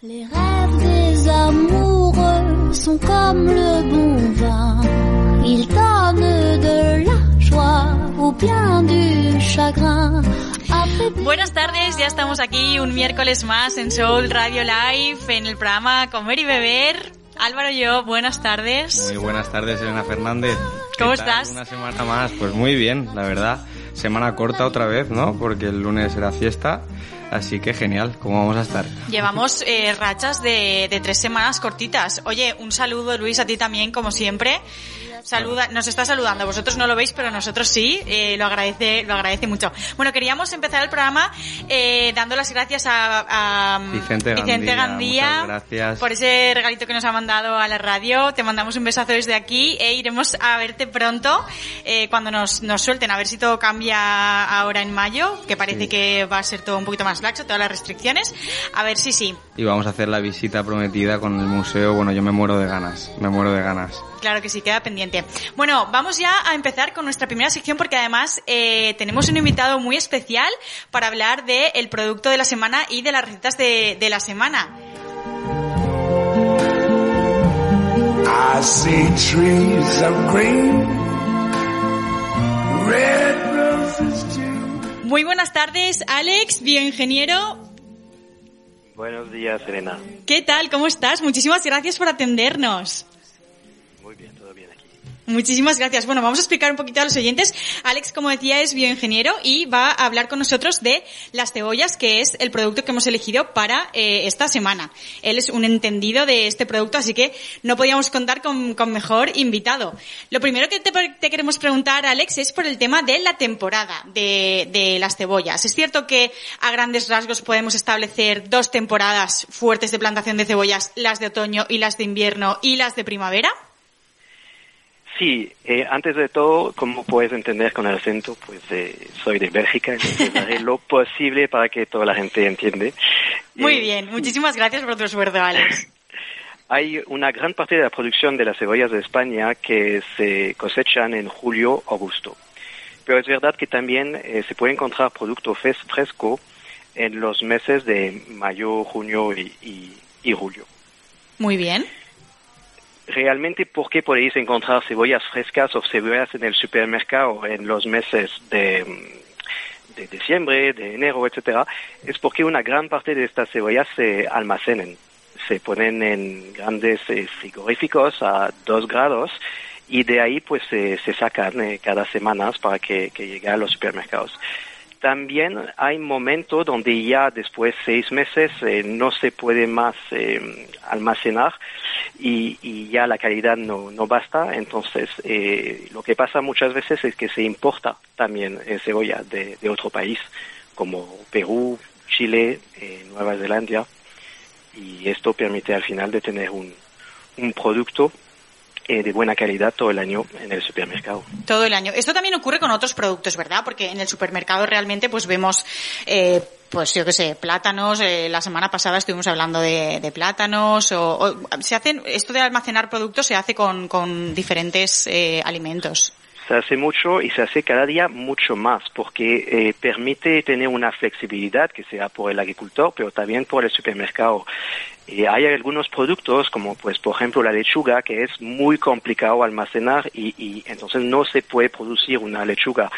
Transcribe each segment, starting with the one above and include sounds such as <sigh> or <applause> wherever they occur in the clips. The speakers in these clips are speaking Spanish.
Les rêves des amoureux sont comme le bon vin. Ils donnent de la joie ou bien du chagrin. Buenas tardes, ya estamos aquí un miércoles más en Soul Radio Live, en el programa Comer y Beber. Álvaro y yo, buenas tardes. Muy buenas tardes, Elena Fernández. ¿Cómo estás? Una semana más, pues muy bien, la verdad. Semana corta otra vez, ¿no? Porque el lunes era fiesta. Así que genial, ¿cómo vamos a estar? Llevamos eh, rachas de, de tres semanas cortitas. Oye, un saludo Luis a ti también, como siempre. Saluda, nos está saludando. Vosotros no lo veis, pero nosotros sí. Eh, lo agradece, lo agradece mucho. Bueno, queríamos empezar el programa eh, dando las gracias a, a Vicente Gandía, Gandía muchas gracias. por ese regalito que nos ha mandado a la radio. Te mandamos un besazo desde aquí e iremos a verte pronto eh, cuando nos, nos suelten. A ver si todo cambia ahora en mayo, que parece Sí. que va a ser todo un poquito más laxo, todas las restricciones. A ver si sí. Y vamos a hacer la visita prometida con el museo. Bueno, yo me muero de ganas, me muero de ganas. Claro que sí, queda pendiente. Bueno, vamos ya a empezar con nuestra primera sección porque además eh, tenemos un invitado muy especial para hablar del producto de la semana y de las recetas de, de la semana. I see trees of green, red roses too. Muy buenas tardes, Alex, bioingeniero. Buenos días, Elena. ¿Qué tal? ¿Cómo estás? Muchísimas gracias por atendernos. Muchísimas gracias. Bueno, vamos a explicar un poquito a los oyentes. Alex, como decía, es bioingeniero y va a hablar con nosotros de las cebollas, que es el producto que hemos elegido para eh, esta semana. Él es un entendido de este producto, así que no podíamos contar con, con mejor invitado. Lo primero que te, te queremos preguntar, Alex, es por el tema de la temporada de, de las cebollas. ¿Es cierto que a grandes rasgos podemos establecer dos temporadas fuertes de plantación de cebollas, las de otoño y las de invierno y las de primavera? Sí, eh, antes de todo, como puedes entender con el acento, pues eh, soy de Bélgica, entonces <laughs> haré lo posible para que toda la gente entiende. Muy Eh, bien, muchísimas gracias por tu esfuerzo, Alex. <laughs> Hay una gran parte de la producción de las cebollas de España que se cosechan en julio, agosto. Pero es verdad que también eh, se puede encontrar producto fresco en los meses de mayo, junio y, y- y julio. Muy bien. Realmente, ¿por qué podéis encontrar cebollas frescas o cebollas en el supermercado en los meses de, de diciembre, de enero, etcétera? Es porque una gran parte de estas cebollas se almacenan. Se ponen en grandes eh, frigoríficos a dos grados y de ahí pues se, se sacan eh, cada semana para que, que llegue a los supermercados. También hay momentos donde ya después de seis meses eh, no se puede más eh, almacenar y, y ya la calidad no, no basta. Entonces, eh, lo que pasa muchas veces es que se importa también eh, cebolla de, de otro país, como Perú, Chile, eh, Nueva Zelanda. Y esto permite al final de tener un, un producto eh, de buena calidad todo el año en el supermercado. Todo el año. Esto también ocurre con otros productos, ¿verdad? Porque en el supermercado realmente pues vemos, eh, pues yo qué sé, plátanos. eh, la semana pasada estuvimos hablando de, de plátanos. O, o- se hacen, esto de almacenar productos se hace con, con diferentes eh, alimentos. Se hace mucho y se hace cada día mucho más porque eh, permite tener una flexibilidad que sea por el agricultor, pero también por el supermercado. Eh, hay algunos productos como pues por ejemplo la lechuga que es muy complicado almacenar y, y entonces no se puede producir una lechuga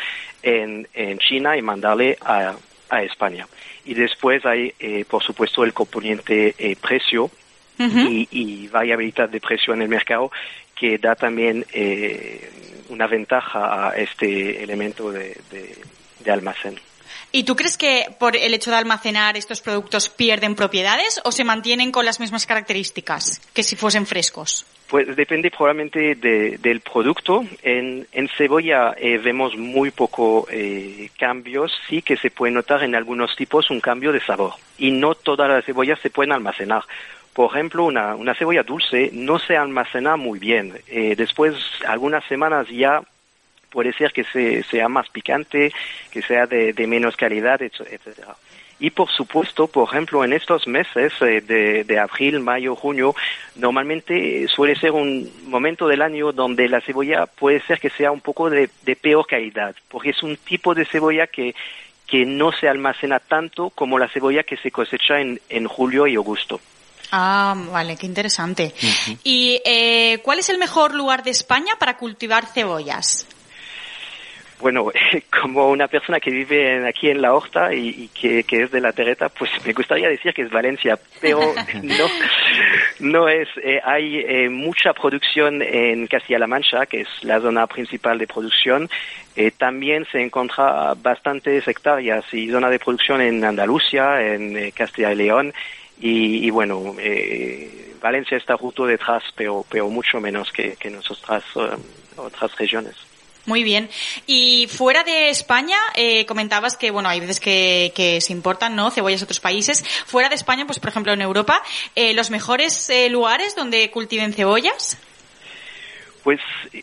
en, en China y mandarle a, a España. Y después hay eh, por supuesto el componente eh, precio y, y variabilidad de precio en el mercado que da también eh, una ventaja a este elemento de, de- de almacén. ¿Y tú crees que por el hecho de almacenar estos productos pierden propiedades o se mantienen con las mismas características que si fuesen frescos? Pues depende probablemente de- del producto. En, en cebolla eh, vemos muy poco eh, cambios, sí que se puede notar en algunos tipos un cambio de sabor. Y no todas las cebollas se pueden almacenar, por ejemplo, una, una cebolla dulce no se almacena muy bien. Eh, después, algunas semanas ya puede ser que se, sea más picante, que sea de, menos calidad, etcétera. Y por supuesto, por ejemplo, en estos meses eh, de, de, abril, mayo, junio, normalmente suele ser un momento del año donde la cebolla puede ser que sea un poco de, de peor calidad, porque es un tipo de cebolla que, que no se almacena tanto como la cebolla que se cosecha en, en julio y agosto. Ah, vale, qué interesante. ¿Y eh, cuál es el mejor lugar de España para cultivar cebollas? Bueno, <laughs> como una persona que vive aquí en la Horta y, que, es de la Terreta, pues me gustaría decir que es Valencia, pero <laughs> no, no es. Eh, hay eh, mucha producción en Castilla-La Mancha, que es la zona principal de producción. Eh, también se encuentra bastantes hectáreas y zona de producción en Andalucía, en Castilla y León. Y, bueno, Valencia está justo detrás, pero, pero mucho menos que, que nuestras otras regiones. Muy bien. Y fuera de España, eh, comentabas que, bueno, hay veces que, que, se importan, ¿no? Cebollas a otros países. Fuera de España, pues por ejemplo en Europa, eh, ¿los mejores eh, lugares donde cultiven cebollas? Pues,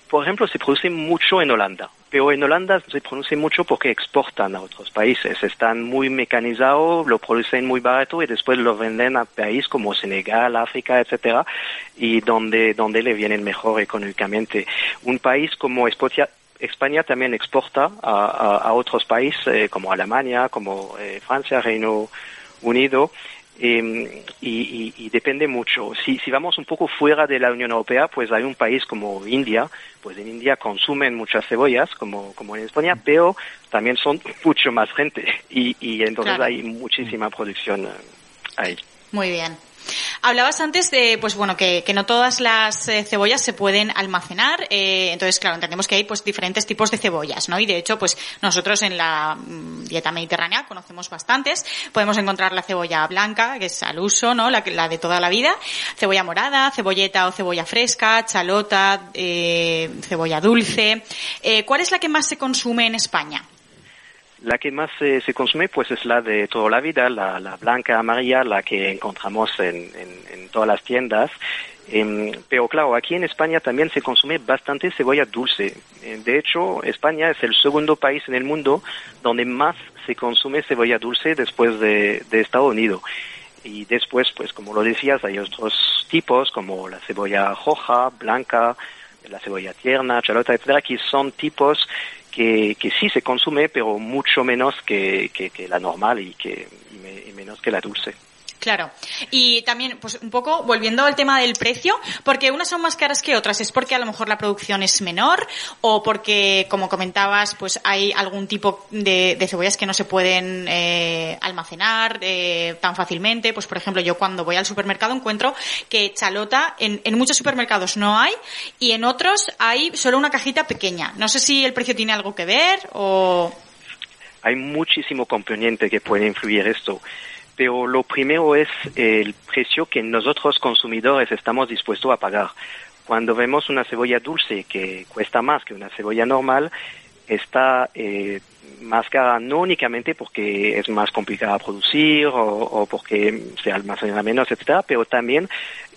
por ejemplo, se produce mucho en Holanda, pero en Holanda se produce mucho porque exportan a otros países. Están muy mecanizados, lo producen muy barato y después lo venden a países como Senegal, África, etcétera, y donde, donde le vienen mejor económicamente. Un país como España también exporta a, otros países eh, como Alemania, como eh, Francia, Reino Unido, em, y, depende mucho. Si, si vamos un poco fuera de la Unión Europea, pues hay un país como India, pues en India consumen muchas cebollas, como, como en España, pero también son mucho más gente y, y entonces hay muchísima producción eh, ahí. Muy bien. Hablabas antes de, pues bueno, que, no todas las eh, cebollas se pueden almacenar, eh, entonces claro, entendemos que hay pues diferentes tipos de cebollas, ¿no? Y de hecho, pues nosotros en la mm, dieta mediterránea conocemos bastantes, podemos encontrar la cebolla blanca, que es al uso, ¿no? La, la de toda la vida, cebolla morada, cebolleta o cebolla fresca, chalota, eh, cebolla dulce. Eh, ¿Cuál es la que más se consume en España? La que más se, se, consume pues es la de toda la vida, la, la blanca amarilla, la que encontramos en, en, todas las tiendas. Eh, pero claro, aquí en España también se consume bastante cebolla dulce. Eh, de hecho, España es el segundo país en el mundo donde más se consume cebolla dulce después de, de Estados Unidos. Y después, pues como lo decías, hay otros tipos como la cebolla roja, blanca, la cebolla tierna, chalota, etcétera, que son tipos que, que sí se consume, pero mucho menos que, la normal y, que, y menos que la dulce. Claro. Y también, pues un poco volviendo al tema del precio, porque unas son más caras que otras. ¿Es porque a lo mejor la producción es menor o porque, como comentabas, pues hay algún tipo de, cebollas que no se pueden eh, almacenar eh, tan fácilmente? Pues, por ejemplo, yo cuando voy al supermercado encuentro que chalota en, en muchos supermercados no hay y en otros hay solo una cajita pequeña. No sé si el precio tiene algo que ver o... Hay muchísimo componente que puede influir esto pero lo primero es el precio que nosotros consumidores estamos dispuestos a pagar. Cuando vemos una cebolla dulce que cuesta más que una cebolla normal, está eh, más cara no únicamente porque es más complicada de producir o, o porque se almacena menos, etcétera, pero también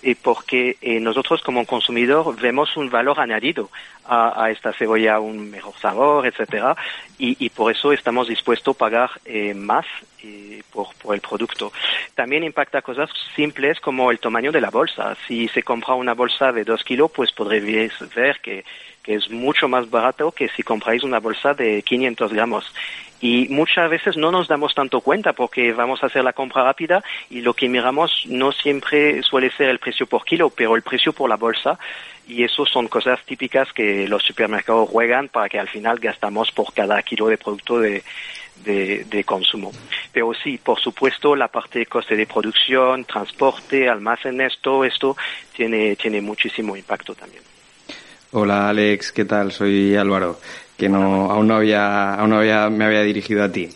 eh, porque eh, nosotros como consumidor vemos un valor añadido a, esta cebolla, un mejor sabor, etcétera, y, y por eso estamos dispuestos a pagar eh, más eh, por, el producto. También impacta cosas simples como el tamaño de la bolsa. Si se compra una bolsa de dos kilos, pues podréis ver que es mucho más barato que si compráis una bolsa de 500 gramos. Y muchas veces no nos damos tanto cuenta porque vamos a hacer la compra rápida y lo que miramos no siempre suele ser el precio por kilo, pero el precio por la bolsa. Y eso son cosas típicas que los supermercados juegan para que al final gastamos por cada kilo de producto de, consumo. Pero sí, por supuesto, la parte de coste de producción, transporte, almacenes, todo esto tiene, tiene muchísimo impacto también. Hola Alex, ¿qué tal? Soy Álvaro, que no, aún no había, aún no había, me había dirigido a ti.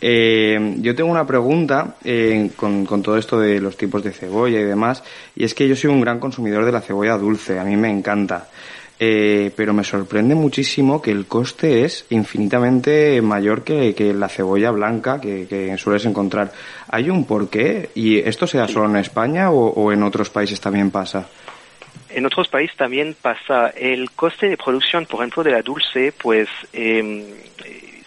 Eh, yo tengo una pregunta eh, con, con, todo esto de los tipos de cebolla y demás, y es que yo soy un gran consumidor de la cebolla dulce, a mí me encanta. eh, pero me sorprende muchísimo que el coste es infinitamente mayor que, que la cebolla blanca que, que, sueles encontrar. ¿Hay un porqué? ¿Y esto sea solo en España o, o en otros países también pasa? En otros países también pasa el coste de producción, por ejemplo, de la dulce, pues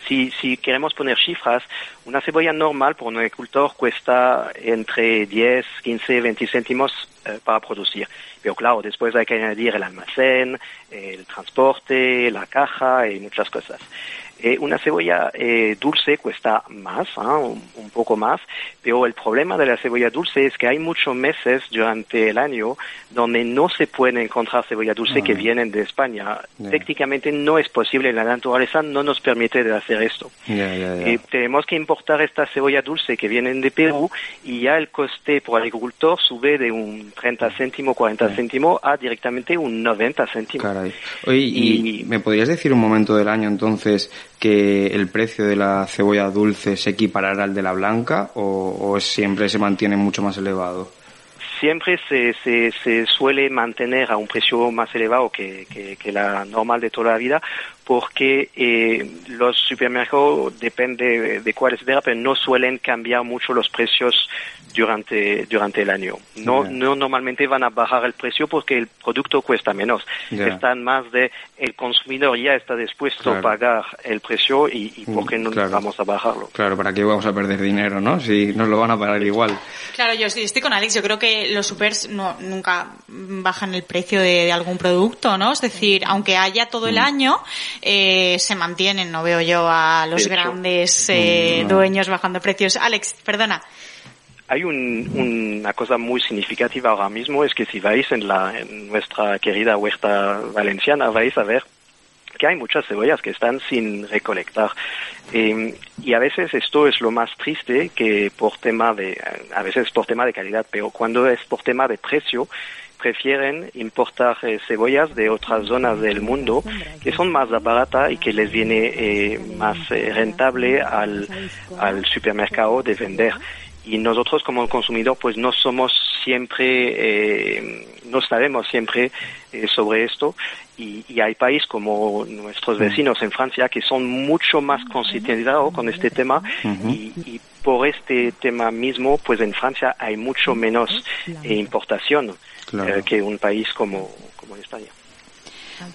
si, si queremos poner cifras, una cebolla normal por un agricultor cuesta entre 10, 15, 20 céntimos eh, para producir. Pero claro, después hay que añadir el almacén, el transporte, la caja y muchas cosas. Eh, una cebolla eh, dulce cuesta más, ¿eh? un, un, poco más, pero el problema de la cebolla dulce es que hay muchos meses durante el año donde no se puede encontrar cebolla dulce que vienen de España. Yeah. Técnicamente no es posible, la naturaleza no nos permite de hacer esto. Ya, ya, ya. Y tenemos que importar esta cebolla dulce que vienen de Perú y ya el coste por agricultor sube de un 30 céntimo, 40 Sí. céntimo a directamente un 90 céntimo. Caray. Oye, ¿y, Y- me podrías decir un momento del año entonces que el precio de la cebolla dulce se equiparará al de la blanca o, siempre se mantiene mucho más elevado? siempre se, se, suele mantener a un precio más elevado que la normal de toda la vida porque eh, los supermercados depende de, cuál etcétera, pero no suelen cambiar mucho los precios durante durante el año. No no normalmente van a bajar el precio porque el producto cuesta menos. Están más de el consumidor ya está dispuesto Claro. a pagar el precio y, y por qué no Claro. vamos a bajarlo. Claro, ¿para qué vamos a perder dinero, no? Si nos lo van a pagar igual. Claro, yo estoy, estoy con Alex. Yo creo que los supers no, nunca bajan el precio de, de algún producto, ¿no? Es decir, aunque haya todo Mm. el año, eh, se mantienen. No veo yo a los grandes eh, Mm, dueños bajando precios. Alex, perdona. Hay un- una cosa muy significativa ahora mismo, es que si vais en, la, en nuestra querida huerta valenciana, vais a ver que hay muchas cebollas que están sin recolectar. Eh, y a veces esto es lo más triste que por tema de, a veces por tema de calidad, pero cuando es por tema de precio, prefieren importar eh, cebollas de otras zonas del mundo que son más baratas y que les viene eh, más eh, rentable al, al supermercado de vender. Y nosotros como consumidor pues no somos siempre, eh, no sabemos siempre eh, sobre esto. Y, y hay países como nuestros vecinos en Francia que son mucho más concientizados con este tema. Y, y por este tema mismo pues en Francia hay mucho menos eh, importación Claro. eh, que un país como, como España.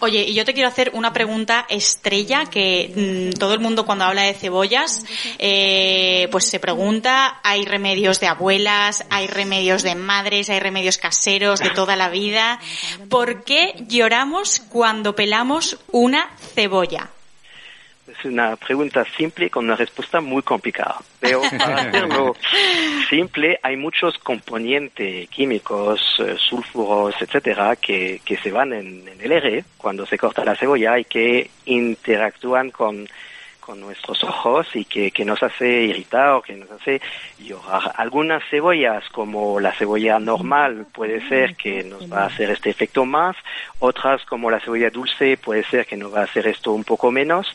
Oye, y yo te quiero hacer una pregunta estrella que mm, todo el mundo cuando habla de cebollas, eh, pues se pregunta, hay remedios de abuelas, hay remedios de madres, hay remedios caseros de toda la vida. ¿Por qué lloramos cuando pelamos una cebolla? Es una pregunta simple con una respuesta muy complicada. Pero para <laughs> hacerlo simple, hay muchos componentes químicos, eh, sulfuros, etcétera, que, que se van en, en el aire cuando se corta la cebolla y que interactúan con, con nuestros ojos y que, que nos hace irritar o que nos hace llorar. Algunas cebollas, como la cebolla normal, puede ser que nos va a hacer este efecto más, otras como la cebolla dulce puede ser que nos va a hacer esto un poco menos,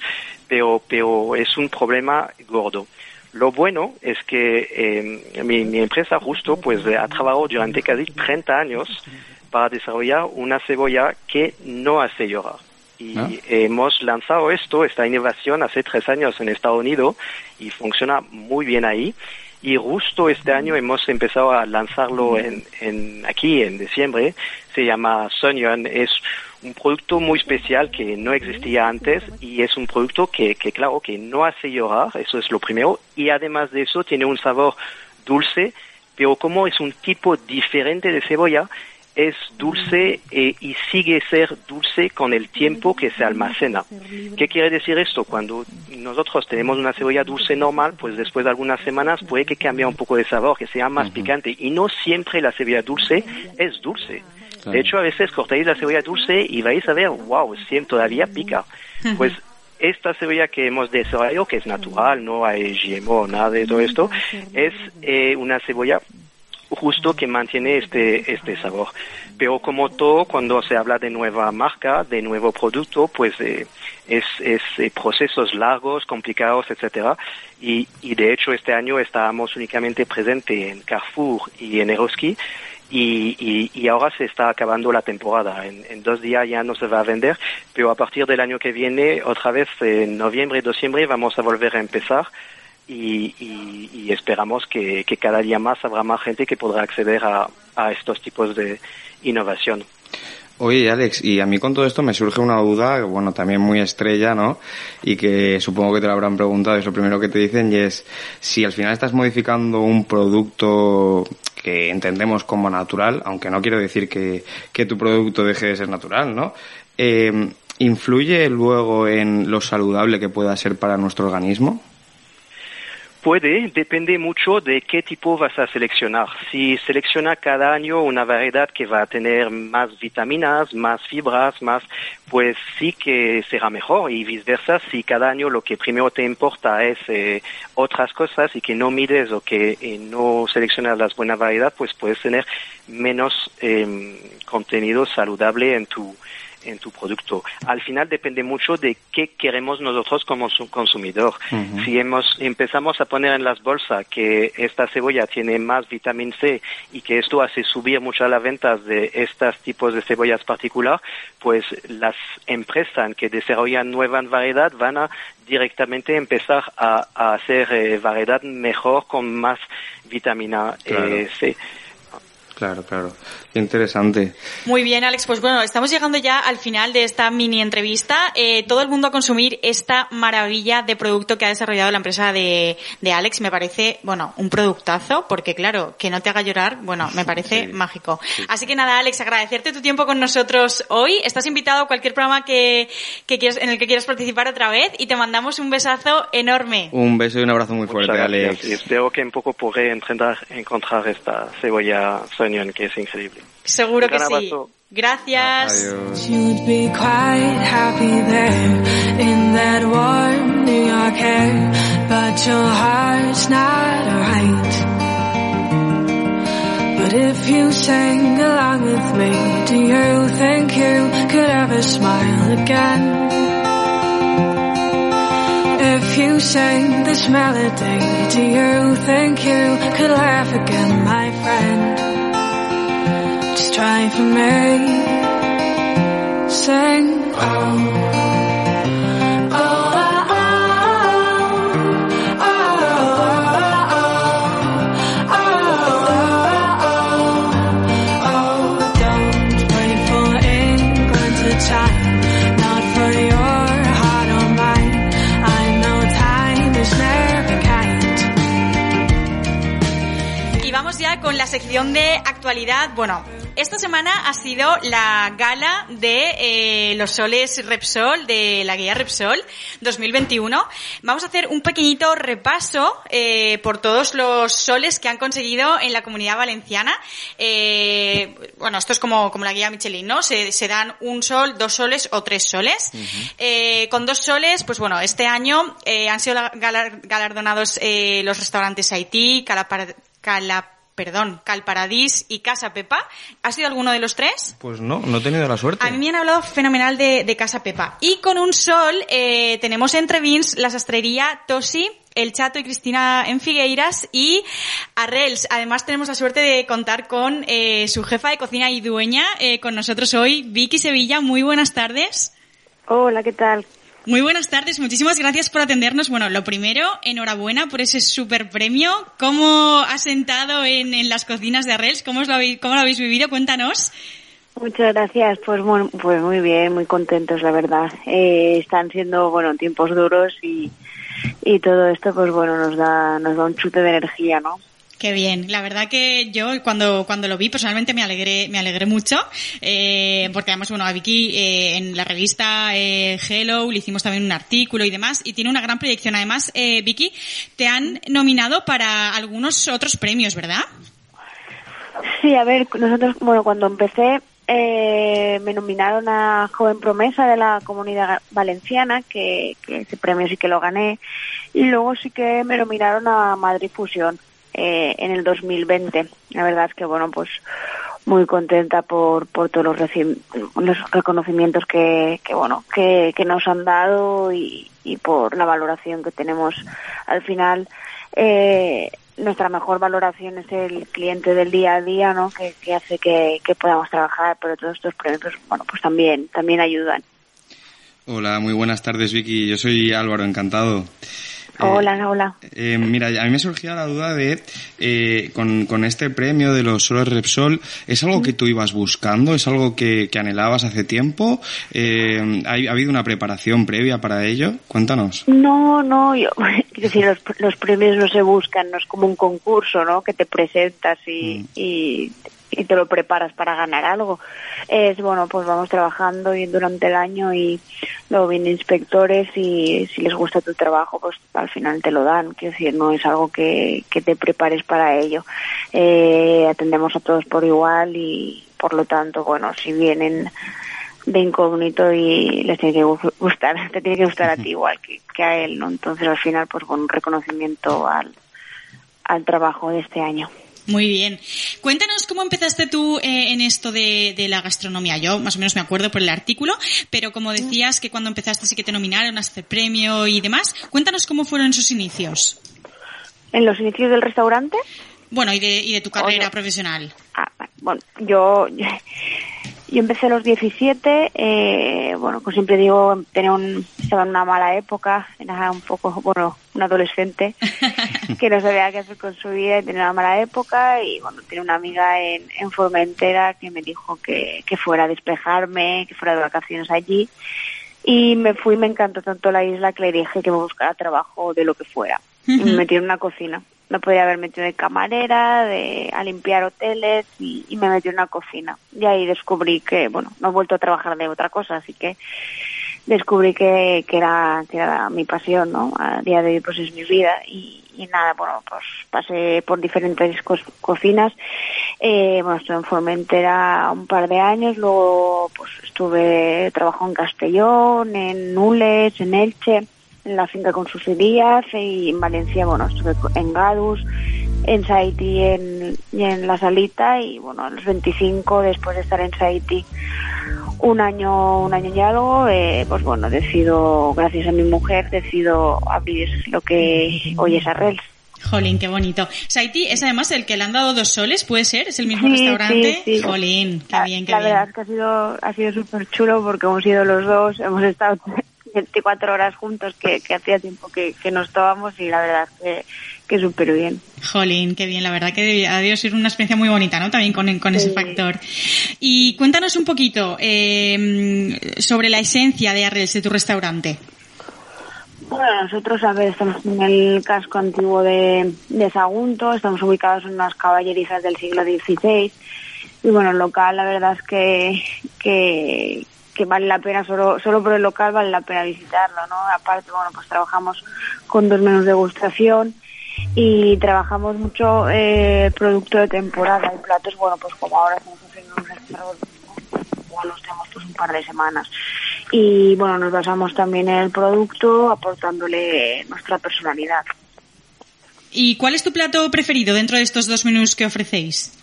pero, pero es un problema gordo. Lo bueno es que eh, mi, mi empresa justo pues ha trabajado durante casi 30 años para desarrollar una cebolla que no hace llorar. Y Ah. hemos lanzado esto, esta innovación hace tres años en Estados Unidos y funciona muy bien ahí. Y justo este año hemos empezado a lanzarlo en, en aquí en diciembre. Se llama Sonion. Es un producto muy especial que no existía antes y es un producto que, que claro, que no hace llorar. Eso es lo primero. Y además de eso tiene un sabor dulce, pero como es un tipo diferente de cebolla, es dulce eh, y sigue ser dulce con el tiempo que se almacena. ¿Qué quiere decir esto? Cuando nosotros tenemos una cebolla dulce normal, pues después de algunas semanas puede que cambie un poco de sabor, que sea más picante. Y no siempre la cebolla dulce es dulce. Claro. De hecho, a veces cortáis la cebolla dulce y vais a ver, wow, todavía pica. Pues esta cebolla que hemos desarrollado, que es natural, no hay GMO, nada de todo esto, es eh, una cebolla justo que mantiene este, este sabor. Pero como todo, cuando se habla de nueva marca, de nuevo producto, pues eh, es, es eh, procesos largos, complicados, etcétera. Y, y de hecho este año estábamos únicamente presentes en Carrefour y en Eroski y, y, y ahora se está acabando la temporada. En, dos días ya no se va a vender, pero a partir del año que viene, otra vez en noviembre y diciembre, vamos a volver a empezar. Y, y, y esperamos que, que, cada día más habrá más gente que podrá acceder a, a estos tipos de innovación. Oye, Alex, y a mí con todo esto me surge una duda, bueno, también muy estrella, ¿no? Y que supongo que te lo habrán preguntado, es lo primero que te dicen, y es si al final estás modificando un producto que entendemos como natural, aunque no quiero decir que, que tu producto deje de ser natural, ¿no? Eh, ¿Influye luego en lo saludable que pueda ser para nuestro organismo? Puede, depende mucho de qué tipo vas a seleccionar. Si selecciona cada año una variedad que va a tener más vitaminas, más fibras, más, pues sí que será mejor y viceversa. Si cada año lo que primero te importa es eh, otras cosas y que no mides o que eh, no seleccionas las buenas variedades, pues puedes tener menos eh, contenido saludable en tu en tu producto. Al final depende mucho de qué queremos nosotros como consumidor. Uh -huh. Si hemos, empezamos a poner en las bolsas que esta cebolla tiene más vitamina C y que esto hace subir mucho las ventas de estos tipos de cebollas particular, pues las empresas que desarrollan nuevas variedades van a directamente empezar a, a hacer eh, variedad mejor con más vitamina claro. eh, C. Claro, claro. Qué interesante. Muy bien, Alex. Pues bueno, estamos llegando ya al final de esta mini entrevista. Eh, todo el mundo a consumir esta maravilla de producto que ha desarrollado la empresa de, de Alex. Me parece, bueno, un productazo, porque claro, que no te haga llorar, bueno, me parece Sí. mágico. Así que nada, Alex, agradecerte tu tiempo con nosotros hoy. Estás invitado a cualquier programa que, que quieras, en el que quieras participar otra vez y te mandamos un besazo enorme. Un beso y un abrazo muy fuerte, Muchas Alex. gracias. Y espero que un poco podré encontrar, encontrar esta cebolla Soñón, que es increíble. Seguro que sí. abrazo. Gracias. Adiós. You'd be quite happy there in that warm New York air, but your heart's not right. But if you sang along with me, do you think you could ever smile again? If you sang this melody, do you think you could laugh again, my friend? Just try for me. Con la sección de actualidad. Bueno, esta semana ha sido la gala de eh, los soles Repsol, de la guía Repsol 2021. Vamos a hacer un pequeñito repaso eh, por todos los soles que han conseguido en la comunidad valenciana. Eh, bueno, esto es como, como la guía Michelin, ¿no? Se, se dan un sol, dos soles o tres soles. Con dos soles, pues bueno, este año han sido galar- galardonados los restaurantes Haití, Calapar- Cala- perdón, Calparadís y Casa Pepa. ¿Ha sido alguno de los tres? Pues no, no he tenido la suerte. A mí me han hablado fenomenal de, de Casa Pepa. Y con un sol eh, tenemos entre vins la sastrería Tosi, El Chato y Cristina en Figueiras y Arrels. Además tenemos la suerte de contar con eh, su jefa de cocina y dueña eh, con nosotros hoy, Vicky Sevilla. Muy buenas tardes. Hola, ¿qué tal? Muy buenas tardes, muchísimas gracias por atendernos. Bueno, lo primero, enhorabuena por ese super premio. ¿Cómo ha sentado en, en las cocinas de Arrels? ¿Cómo, lo habéis, ¿Cómo lo habéis vivido? Cuéntanos. Muchas gracias. Pues muy, pues muy bien, muy contentos, la verdad. Eh, están siendo, bueno, tiempos duros y, y todo esto, pues bueno, nos da, nos da un chute de energía, ¿no? Qué bien. La verdad que yo cuando, cuando lo vi personalmente me alegré, me alegré mucho, eh, porque además, bueno, a Vicky eh, en la revista eh, Hello le hicimos también un artículo y demás, y tiene una gran proyección. Además, eh, Vicky, te han nominado para algunos otros premios, ¿verdad? Sí, a ver, nosotros, bueno, cuando empecé, eh, me nominaron a Joven Promesa de la Comunidad Valenciana, que, que ese premio sí que lo gané, y luego sí que me nominaron a Madrid Fusión eh, en el 2020. La verdad es que, bueno, pues muy contenta por, por todos los, los reconocimientos que, que bueno, que, que nos han dado y, y por la valoración que tenemos al final. Eh, nuestra mejor valoración es el cliente del día a día, ¿no? Que, que hace que, que podamos trabajar, pero todos estos pues, bueno, pues también, también ayudan. Hola, muy buenas tardes Vicky, yo soy Álvaro, encantado. Hola, hola. Eh, mira, a mí me surgía la duda de, eh, con, con este premio de los Soles Repsol, ¿es algo que tú ibas buscando? ¿Es algo que, que anhelabas hace tiempo? Eh, ¿ha, ¿Ha habido una preparación previa para ello? Cuéntanos. No, no, yo, <laughs> quiero decir, los, los premios no se buscan, no es como un concurso, ¿no? Que te presentas y, y, y te lo preparas para ganar algo. Es, bueno, pues vamos trabajando y durante el año y luego vienen inspectores y si les gusta tu trabajo, pues al final te lo dan. Quiero decir, no es algo que, que te prepares para ello. Eh, atendemos a todos por igual y por lo tanto, bueno, si vienen de incógnito y les tiene que gu- gustar, <laughs> te tiene que gustar a ti <laughs> igual que, que a él, ¿no? Entonces al final, pues con un reconocimiento al, al trabajo de este año. Muy bien. Cuéntanos cómo empezaste tú eh, en esto de, de la gastronomía. Yo más o menos me acuerdo por el artículo, pero como decías que cuando empezaste sí que te nominaron a este premio y demás, cuéntanos cómo fueron esos inicios. En los inicios del restaurante, Bueno, y de, y de tu carrera Oye. profesional. Ah, bueno, yo, yo empecé a los 17, eh, bueno, como siempre digo, tenía un, estaba en una mala época, era un poco, bueno, un adolescente <laughs> que no sabía qué hacer con su vida y tenía una mala época y bueno, tenía una amiga en, en Formentera que me dijo que, que fuera a despejarme, que fuera de vacaciones allí y me fui, me encantó tanto la isla que le dije que me buscara trabajo de lo que fuera. Y me metí en una cocina. Me podía haber metido de camarera, de a limpiar hoteles y, me metí en una cocina. Y ahí descubrí que, bueno, no he vuelto a trabajar de otra cosa, así que descubrí que, que, era, que era mi pasión, ¿no? A día de hoy pues es mi vida y, nada, bueno, pues pasé por diferentes co- cocinas. Eh, bueno, estuve en Formentera un par de años, luego pues estuve, trabajó en Castellón, en Nules, en Elche, en la finca con sus Díaz y en Valencia, bueno, estuve en Gadus, en Saiti y en, y en La Salita y bueno, a los 25 después de estar en Saiti un año, un año y algo, eh, pues bueno, decido, gracias a mi mujer, decido abrir lo que hoy es Arrels. Jolín, qué bonito. Saiti es además el que le han dado dos soles, ¿puede ser? ¿Es el mismo Sí, restaurante? sí, sí. Jolín, qué La- bien, qué la bien. verdad es que ha sido, ha sido súper chulo porque hemos ido los dos, hemos estado 24 horas juntos que, que hacía tiempo que, que no estábamos y la verdad que, que súper bien. Jolín, qué bien, la verdad que ha debido ser una experiencia muy bonita, ¿no? También con, con ese factor. Y cuéntanos un poquito eh, sobre la esencia de Arrels, de tu restaurante. Bueno, nosotros, a ver, estamos en el casco antiguo de, de Sagunto, estamos ubicados en unas caballerizas del siglo XVI y bueno, el local la verdad es que, que, que vale la pena, solo, solo por el local vale la pena visitarlo, ¿no? Aparte, bueno, pues trabajamos con dos menús de degustación y trabajamos mucho eh, producto de temporada y platos, bueno, pues como ahora estamos haciendo un restaurante igual los tenemos pues un par de semanas. Y bueno, nos basamos también en el producto aportándole nuestra personalidad. ¿Y cuál es tu plato preferido dentro de estos dos menús que ofrecéis?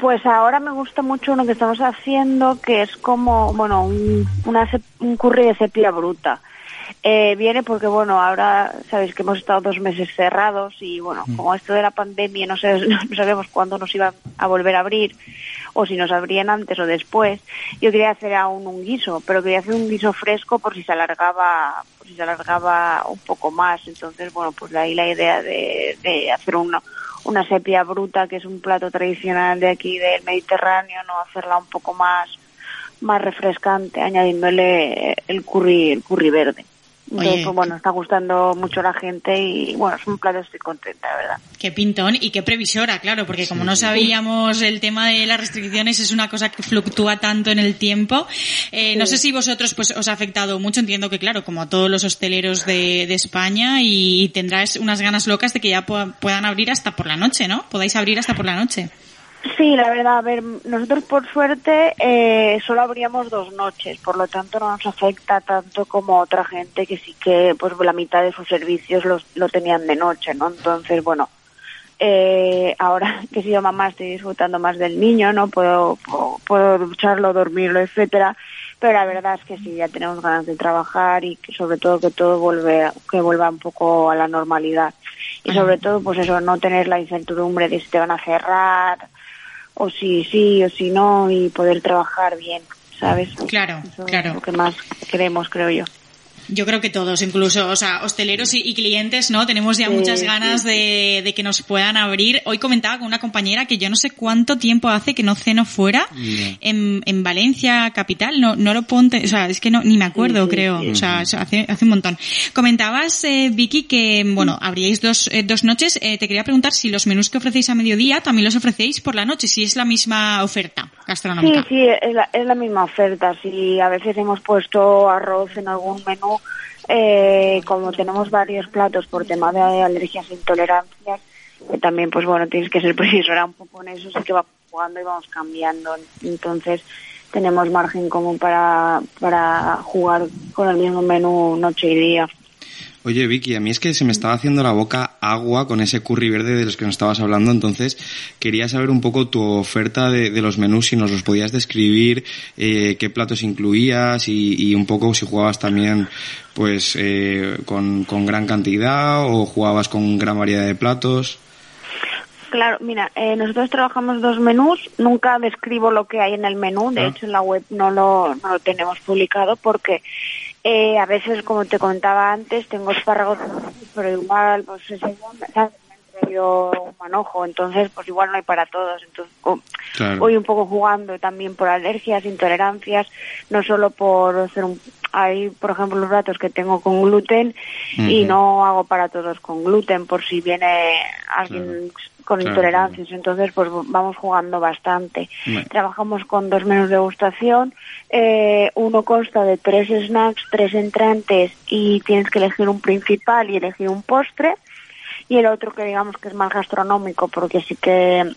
Pues ahora me gusta mucho uno que estamos haciendo, que es como, bueno, un, una, un curry de sepia bruta. Eh, viene porque, bueno, ahora sabéis que hemos estado dos meses cerrados y, bueno, como esto de la pandemia no, sé, <laughs> no sabemos cuándo nos iban a volver a abrir o si nos abrían antes o después. Yo quería hacer aún un guiso, pero quería hacer un guiso fresco por si se alargaba, por si se alargaba un poco más. Entonces, bueno, pues de ahí la idea de, de hacer una, una sepia bruta, que es un plato tradicional de aquí del Mediterráneo, no hacerla un poco más más refrescante, añadiéndole el curry, el curry verde. Oye, pues, bueno, está gustando mucho a la gente y bueno, es un plato, estoy contenta, la verdad. Qué pintón y qué previsora, claro, porque como no sabíamos el tema de las restricciones es una cosa que fluctúa tanto en el tiempo. Eh, No sé si vosotros pues os ha afectado mucho, entiendo que claro, como a todos los hosteleros de, de España y, tendrás unas ganas locas de que ya pu- puedan abrir hasta por la noche, ¿no? Podáis abrir hasta por la noche. Sí, la verdad, a ver, nosotros por suerte eh, solo abríamos dos noches, por lo tanto no nos afecta tanto como otra gente que sí que pues la mitad de sus servicios los, lo tenían de noche, ¿no? Entonces, bueno, eh, ahora <laughs> que he sido mamá estoy disfrutando más del niño, ¿no? Puedo, puedo, puedo ducharlo, dormirlo, etcétera, pero la verdad es que sí, ya tenemos ganas de trabajar y que sobre todo que todo vuelve, que vuelva un poco a la normalidad. Y sobre todo, pues eso, no tener la incertidumbre de si te van a cerrar, o si sí, o si no, y poder trabajar bien, ¿sabes? Claro, Eso claro. Es lo que más queremos, creo yo. Yo creo que todos, incluso, o sea, hosteleros y, y clientes, ¿no? Tenemos ya Sí, muchas sí, ganas de, de que nos puedan abrir. Hoy comentaba con una compañera que yo no sé cuánto tiempo hace que no ceno fuera en, en Valencia capital. No, no lo ponte, o sea, es que no, ni me acuerdo, Sí, creo. sí. O sea, hace, hace un montón. Comentabas, eh, Vicky, que, bueno, abríais dos, eh, dos noches. Eh, te quería preguntar si los menús que ofrecéis a mediodía también los ofrecéis por la noche, si es la misma oferta gastronómica. sí, es la, es la misma oferta. Si a veces hemos puesto arroz en algún menú, eh, como tenemos varios platos por tema de alergias e intolerancias, que también, pues bueno, tienes que ser <laughs> previsora un poco en eso, sí que va jugando y vamos cambiando. Entonces, tenemos margen común para, para jugar con el mismo menú noche y día. Oye, Vicky, a mí es que se me estaba haciendo la boca agua con ese curry verde de los que nos estabas hablando, entonces quería saber un poco tu oferta de, de los menús, si nos los podías describir, eh, qué platos incluías y, y un poco si jugabas también pues eh, con, con gran cantidad o jugabas con gran variedad de platos. Claro, mira, eh, nosotros trabajamos dos menús, nunca describo lo que hay en el menú, de Ah. hecho en la web no lo, no lo tenemos publicado porque eh, a veces, como te contaba antes, tengo espárragos, pero igual, pues ese me ¿sabes? me han traído un manojo, entonces pues igual no hay para todos, entonces Claro. voy un poco jugando también por alergias, intolerancias, no solo por hacer un... Hay, por ejemplo, los platos que tengo con gluten y no hago para todos con gluten por si viene alguien Claro. con Claro, intolerancias, entonces pues vamos jugando bastante. Bueno. Trabajamos con dos menús de degustación, eh, uno consta de tres snacks, tres entrantes y tienes que elegir un principal y elegir un postre y el otro que digamos que es más gastronómico porque sí que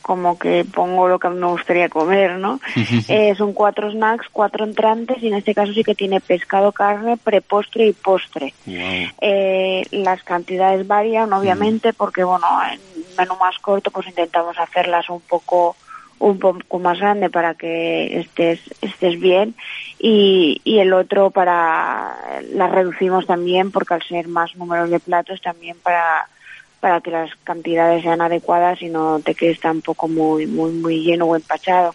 como que pongo lo que a mí me gustaría comer, ¿no? <laughs> Eh, son cuatro snacks, cuatro entrantes y en este caso sí que tiene pescado, carne, prepostre y postre. Wow. Eh, las cantidades varían, obviamente, porque, bueno, en menú más corto, pues intentamos hacerlas un poco un poco más grande para que estés estés bien y, y el otro para las reducimos también porque al ser más números de platos también para para que las cantidades sean adecuadas y no te quedes tampoco muy muy muy lleno o empachado.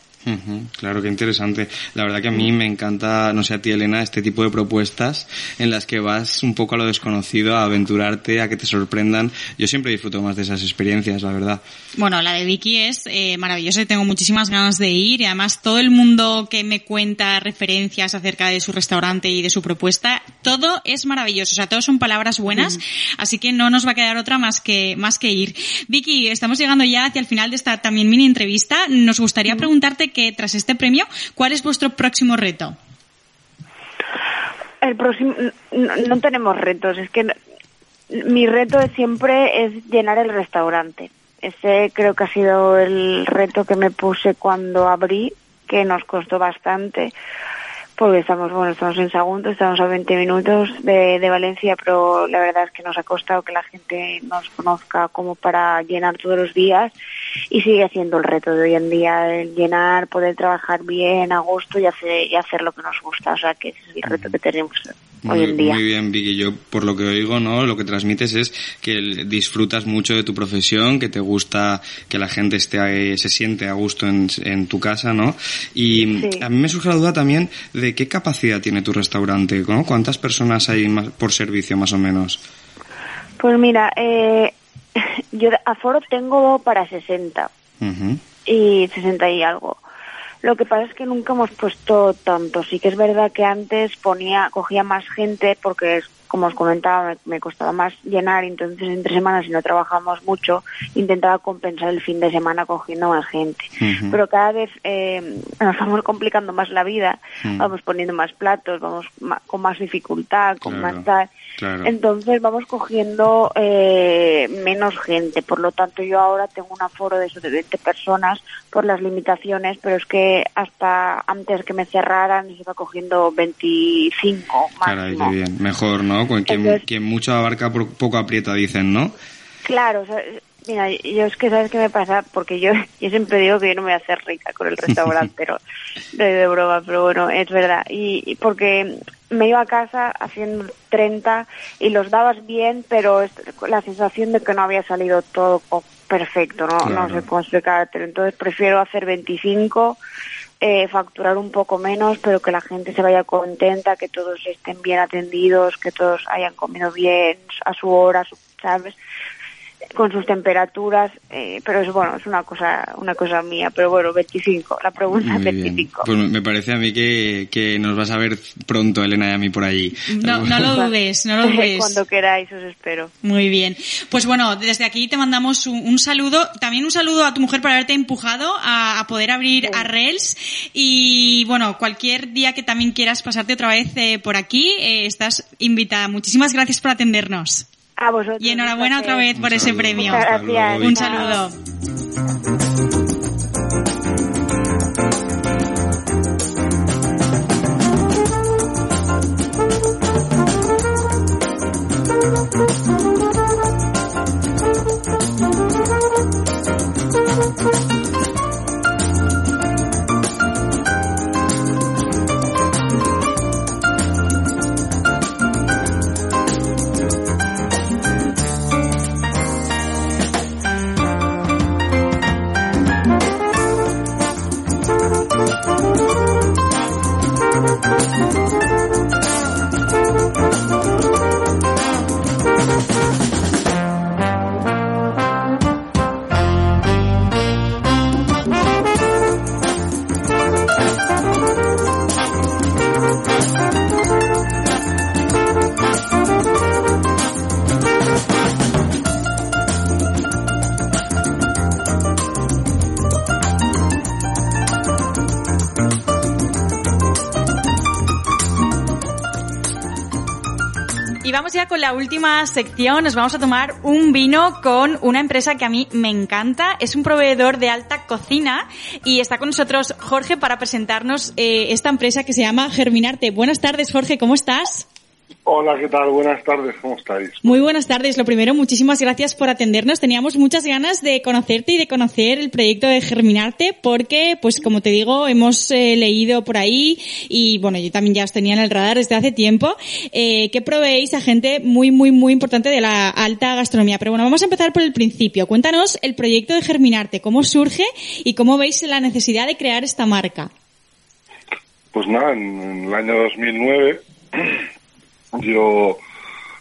Claro, qué interesante. La verdad que a mí me encanta, no sé a ti Elena, este tipo de propuestas en las que vas un poco a lo desconocido, a aventurarte, a que te sorprendan. Yo siempre disfruto más de esas experiencias, la verdad. Bueno, la de Vicky es eh, maravillosa y tengo muchísimas ganas de ir y además todo el mundo que me cuenta referencias acerca de su restaurante y de su propuesta, todo es maravilloso, o sea, todo son palabras buenas, así que no nos va a quedar otra más que más que ir. Vicky, estamos llegando ya hacia el final de esta también mini entrevista. Nos gustaría preguntarte que tras este premio, ¿cuál es vuestro próximo reto? El próximo no, no tenemos retos, es que mi reto de siempre es llenar el restaurante. Ese creo que ha sido el reto que me puse cuando abrí, que nos costó bastante, porque estamos, bueno, estamos en Sagunto, estamos a 20 minutos de, de Valencia, pero la verdad es que nos ha costado que la gente nos conozca como para llenar todos los días y sigue siendo el reto de hoy en día, el llenar, poder trabajar bien, a gusto y hacer, y hacer lo que nos gusta, o sea que ese es el reto que tenemos hoy Muy, en día. muy bien, Vicky. Yo, por lo que oigo, ¿no? Lo que transmites es que disfrutas mucho de tu profesión, que te gusta que la gente esté, ahí, se siente a gusto en, en tu casa, ¿no? Y Sí. a mí me surge la duda también de qué capacidad tiene tu restaurante, ¿no? ¿Cuántas personas hay más- por servicio, más o menos? Pues mira, eh, <laughs> yo aforo tengo para 60 Ujú. y 60 y algo. Lo que pasa es que nunca hemos puesto tanto. Sí que es verdad que antes ponía, cogía más gente porque, como os comentaba, me, me costaba más llenar. Entonces, entre semanas, si no trabajamos mucho, intentaba compensar el fin de semana cogiendo más gente. Pero cada vez eh, nos vamos complicando más la vida, Mm. vamos poniendo más platos, vamos ma- con más dificultad, con Claro, más tal. claro. Entonces vamos cogiendo eh, menos gente. Por lo tanto, yo ahora tengo un aforo de eso de 20 personas por las limitaciones, pero es que hasta antes que me cerraran se iba cogiendo 25 Caray, máximo. qué bien. Mejor, ¿no? Quien, Entonces- quien mucho abarca, poco aprieta, dicen, ¿no? Claro, o sea, Mira, yo es que sabes qué me pasa, porque yo, <laughs> yo siempre digo que yo no me voy a hacer rica con el restaurante, <laughs> pero de, de broma, pero bueno, es verdad. Y, y porque me iba a casa haciendo 30 y los dabas bien, pero es la sensación de que no había salido todo perfecto, no, no sé cómo explicártelo. Entonces prefiero hacer 25, eh, facturar un poco menos, pero que la gente se vaya contenta, que todos estén bien atendidos, que todos hayan comido bien, a su hora, su- ¿sabes? Con sus temperaturas, eh, pero es bueno, es una cosa, una cosa mía, pero bueno, 25, la pregunta es Muy bien. 25. Pues me parece a mí que, que nos vas a ver pronto, Elena y a mí por allí. No, no lo <laughs> dudes, no lo <laughs> dudes. Cuando queráis os espero. Muy bien. Pues bueno, desde aquí te mandamos un, un saludo. También un saludo a tu mujer por haberte empujado a, a poder abrir a Rails. Y bueno, cualquier día que también quieras pasarte otra vez eh, por aquí, eh, estás invitada. Muchísimas gracias por atendernos. A vosotros. Y enhorabuena otra vez por ese premio. Muchas gracias. Un saludo. Con la última sección. Nos vamos a tomar un vino con una empresa que a mí me encanta. Es un proveedor de alta cocina y está con nosotros Jorge para presentarnos eh, esta empresa que se llama Germinarte. Buenas tardes, Jorge. ¿Cómo estás? Hola, ¿qué tal? Buenas tardes, ¿cómo estáis? Muy buenas tardes. Lo primero, muchísimas gracias por atendernos. Teníamos muchas ganas de conocerte y de conocer el proyecto de Germinarte porque, pues como te digo, hemos eh, leído por ahí y bueno, yo también ya os tenía en el radar desde hace tiempo eh, que proveéis a gente muy, muy, muy importante de la alta gastronomía. Pero bueno, vamos a empezar por el principio. Cuéntanos el proyecto de Germinarte, cómo surge y cómo veis la necesidad de crear esta marca. Pues nada, en, en el año 2009 <clears throat> yo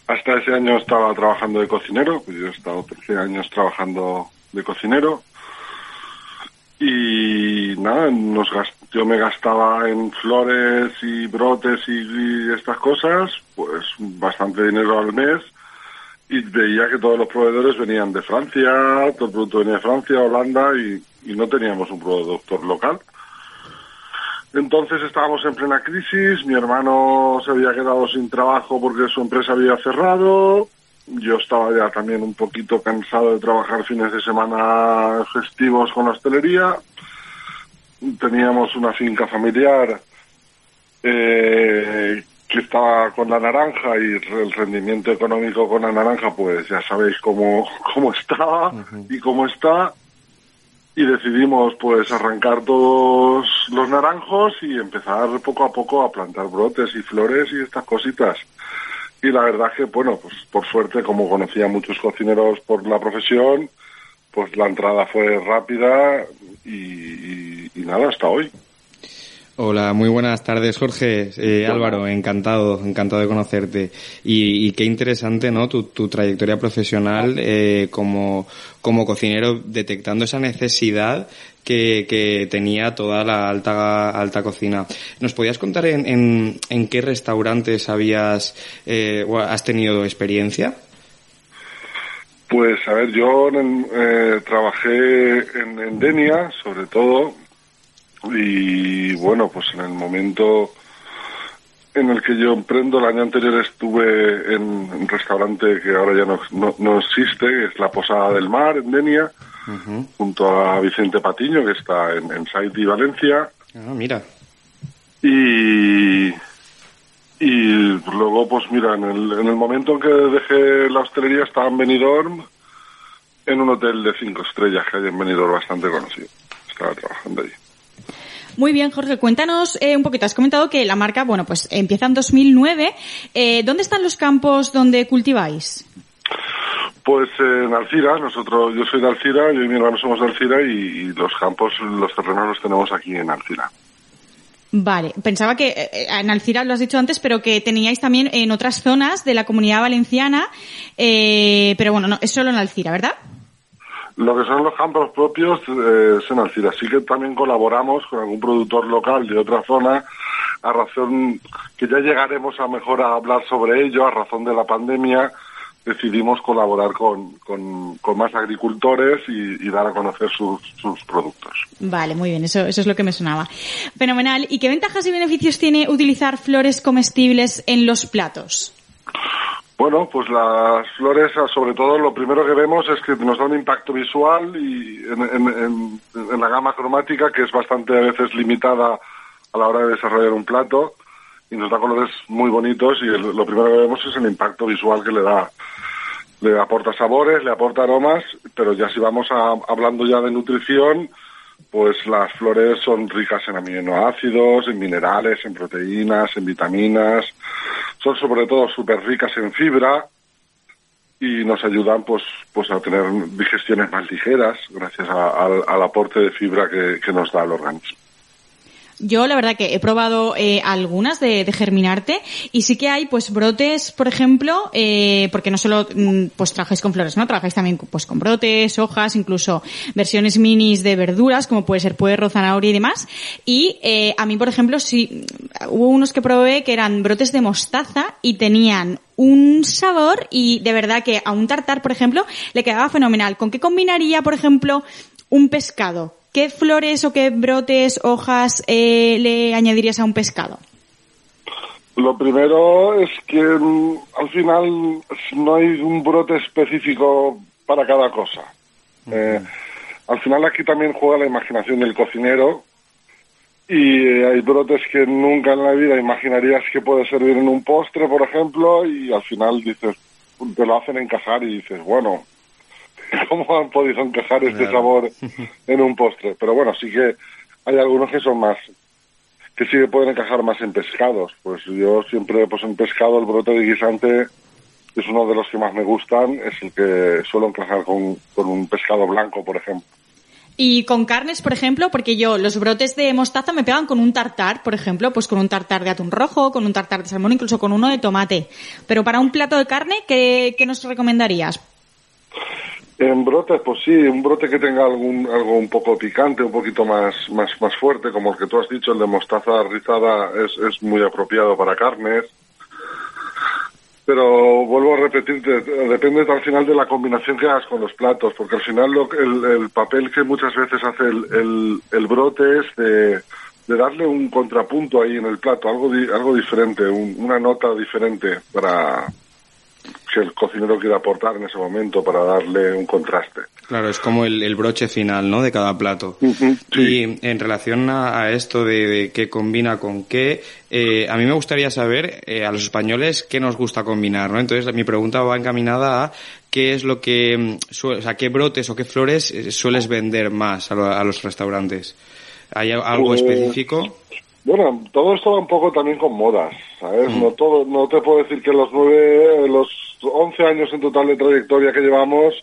hasta ese año estaba trabajando de cocinero, pues yo he estado 13 años trabajando de cocinero y nada, nos yo me gastaba en flores y brotes y, y estas cosas, pues bastante dinero al mes y veía que todos los proveedores venían de Francia, todo el producto venía de Francia, Holanda y, y no teníamos un productor local. Entonces estábamos en plena crisis, mi hermano se había quedado sin trabajo porque su empresa había cerrado, yo estaba ya también un poquito cansado de trabajar fines de semana festivos con la hostelería, teníamos una finca familiar eh, que estaba con la naranja y el rendimiento económico con la naranja pues ya sabéis cómo, cómo estaba y cómo está y decidimos pues arrancar todos los naranjos y empezar poco a poco a plantar brotes y flores y estas cositas. Y la verdad que, bueno, pues por suerte, como conocía muchos cocineros por la profesión, pues la entrada fue rápida y- y nada, hasta hoy. Hola, muy buenas tardes, Jorge. Eh, Álvaro, encantado, encantado de conocerte. Y, y qué interesante, ¿no? Tu, tu trayectoria profesional eh, como, como cocinero, detectando esa necesidad que, que tenía toda la alta, alta cocina. ¿Nos podías contar en, en, en qué restaurantes habías, eh, o has tenido experiencia? Pues a ver, yo en- eh, trabajé en, en Denia, sobre todo, y bueno, pues en el momento en el que yo emprendo, el año anterior estuve en un restaurante que ahora ya no, no, no existe, que es la Posada del Mar, en Denia, junto a Vicente Patiño, que está en, en Saiti, Valencia, Ah, mira. y, y luego, pues mira, en el, en el momento en que dejé la hostelería estaba en Benidorm En un hotel de cinco estrellas que hay en Benidorm bastante conocido. Estaba trabajando allí. Muy bien, Jorge, cuéntanos eh, un poquito. Has comentado que la marca, bueno, pues empieza en 2009. Eh, ¿Dónde están los campos donde cultiváis? Pues eh, en Alcira, nosotros, yo soy de Alcira, yo y mi hermano somos de Alcira y, y los campos, los terrenos los tenemos aquí en Alcira. Vale, pensaba que eh, en Alcira lo has dicho antes, pero que teníais también en otras zonas de la comunidad valenciana, eh, pero bueno, no, es solo en Alcira, ¿verdad? Lo que son los campos propios eh, es en Alcira. Sí que también colaboramos con algún productor local de otra zona, a razón que ya llegaremos a mejor a hablar sobre ello, a razón de la pandemia, decidimos colaborar con, con, más agricultores y, y dar a conocer sus, sus productos. Vale, muy bien, eso, eso es lo que me sonaba. Fenomenal. ¿Y qué ventajas y beneficios tiene utilizar flores comestibles en los platos? Bueno, pues las flores, sobre todo, lo primero que vemos es que nos da un impacto visual y en, en- en- en la gama cromática, que es bastante a veces limitada a la hora de desarrollar un plato, y nos da colores muy bonitos y el- lo primero que vemos es el impacto visual que le da. Le aporta sabores, le aporta aromas, pero ya si vamos a- hablando ya de nutrición, pues las flores son ricas en aminoácidos, en minerales, en proteínas, en vitaminas. Son sobre todo súper ricas en fibra y nos ayudan pues pues a tener digestiones más ligeras gracias al aporte de fibra que, que nos da el organismo. Yo la verdad que he probado eh, algunas de, de germinarte y sí que hay pues brotes, por ejemplo, eh, porque no solo mm, pues trabajáis con flores, ¿no? Trabajáis también pues con brotes, hojas, incluso versiones minis de verduras como puede ser puerro, zanahoria y demás. Y eh, a mí, por ejemplo, sí hubo unos que probé que eran brotes de mostaza y tenían un sabor y de verdad que a un tartar, por ejemplo, le quedaba fenomenal. ¿Con qué combinaría, por ejemplo, un pescado? ¿Qué flores o qué brotes, hojas eh, le añadirías a un pescado? Lo primero es que mm, al final no hay un brote específico para cada cosa. Eh, al final aquí también juega la imaginación del cocinero y eh, hay brotes que nunca en la vida imaginarías que puede servir en un postre, por ejemplo, y al final dices, te lo hacen encajar y dices, bueno, <laughs> ¿cómo han podido encajar este Claro. sabor <laughs> en un postre? Pero bueno, sí que hay algunos que son más que sí que pueden encajar más en pescados. Pues yo siempre, pues en pescado, el brote de guisante es uno de los que más me gustan, es el que suelo encajar con, con un pescado blanco, por ejemplo. Y con carnes, por ejemplo, porque yo los brotes de mostaza me pegan con un tartar, por ejemplo, pues con un tartar de atún rojo, con un tartar de salmón, incluso con uno de tomate. Pero para un plato de carne, ¿qué, qué nos recomendarías? En brotes, pues sí, un brote que tenga algún, algo un poco picante, un poquito más, más, más fuerte, como el que tú has dicho, el de mostaza rizada, es, es muy apropiado para carnes. Pero vuelvo a repetirte, depende al final de la combinación que hagas con los platos, porque al final lo, el, el papel que muchas veces hace el, el, el brote es de, de darle un contrapunto ahí en el plato, algo, di- algo diferente, un- una nota diferente para que el cocinero quiera aportar en ese momento para darle un contraste. Claro, es como el, el broche final, ¿no? De cada plato. Sí. Y en relación a, a esto de, de qué combina con qué, eh, a mí me gustaría saber eh, a los españoles qué nos gusta combinar, ¿no? Entonces mi pregunta va encaminada a qué es lo que, mm, o sea, qué brotes o qué flores eh, sueles vender más a, lo- a los restaurantes. ¿Hay algo Pues, específico? Bueno, todo esto va un poco también con modas, ¿sabes? No todo, no te puedo decir que los nueve, los once años en total de trayectoria que llevamos,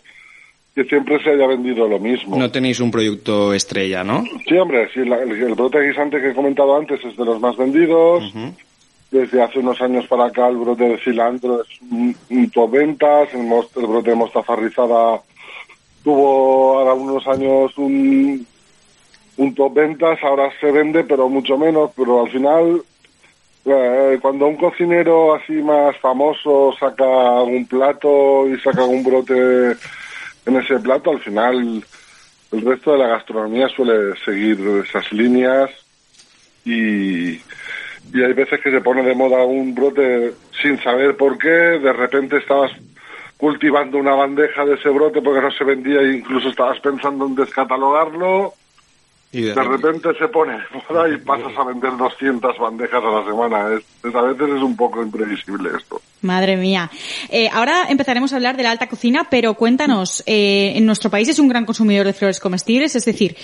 que siempre se haya vendido lo mismo. No tenéis un producto estrella, ¿no? Sí, hombre, sí, la- el, el brote guisante que he comentado antes es de los más vendidos. Desde hace unos años para acá el brote de cilantro es un, un top ventas, el, mos- el brote de mostaza rizada tuvo ahora unos años un, un top ventas, ahora se vende pero mucho menos, pero al final eh, cuando un cocinero así más famoso saca un plato y saca un brote en ese plato, al final el resto de la gastronomía suele seguir esas líneas y, y hay veces que se pone de moda un brote sin saber por qué, de repente estabas cultivando una bandeja de ese brote porque no se vendía e incluso estabas pensando en descatalogarlo Y de de repente se pone moda y <laughs> pasas a vender 200 bandejas a la semana. Es, es- a veces es un poco imprevisible esto. Madre mía. Eh, ahora empezaremos a hablar de la alta cocina, pero cuéntanos, eh, en nuestro país es un gran consumidor de flores comestibles, es decir,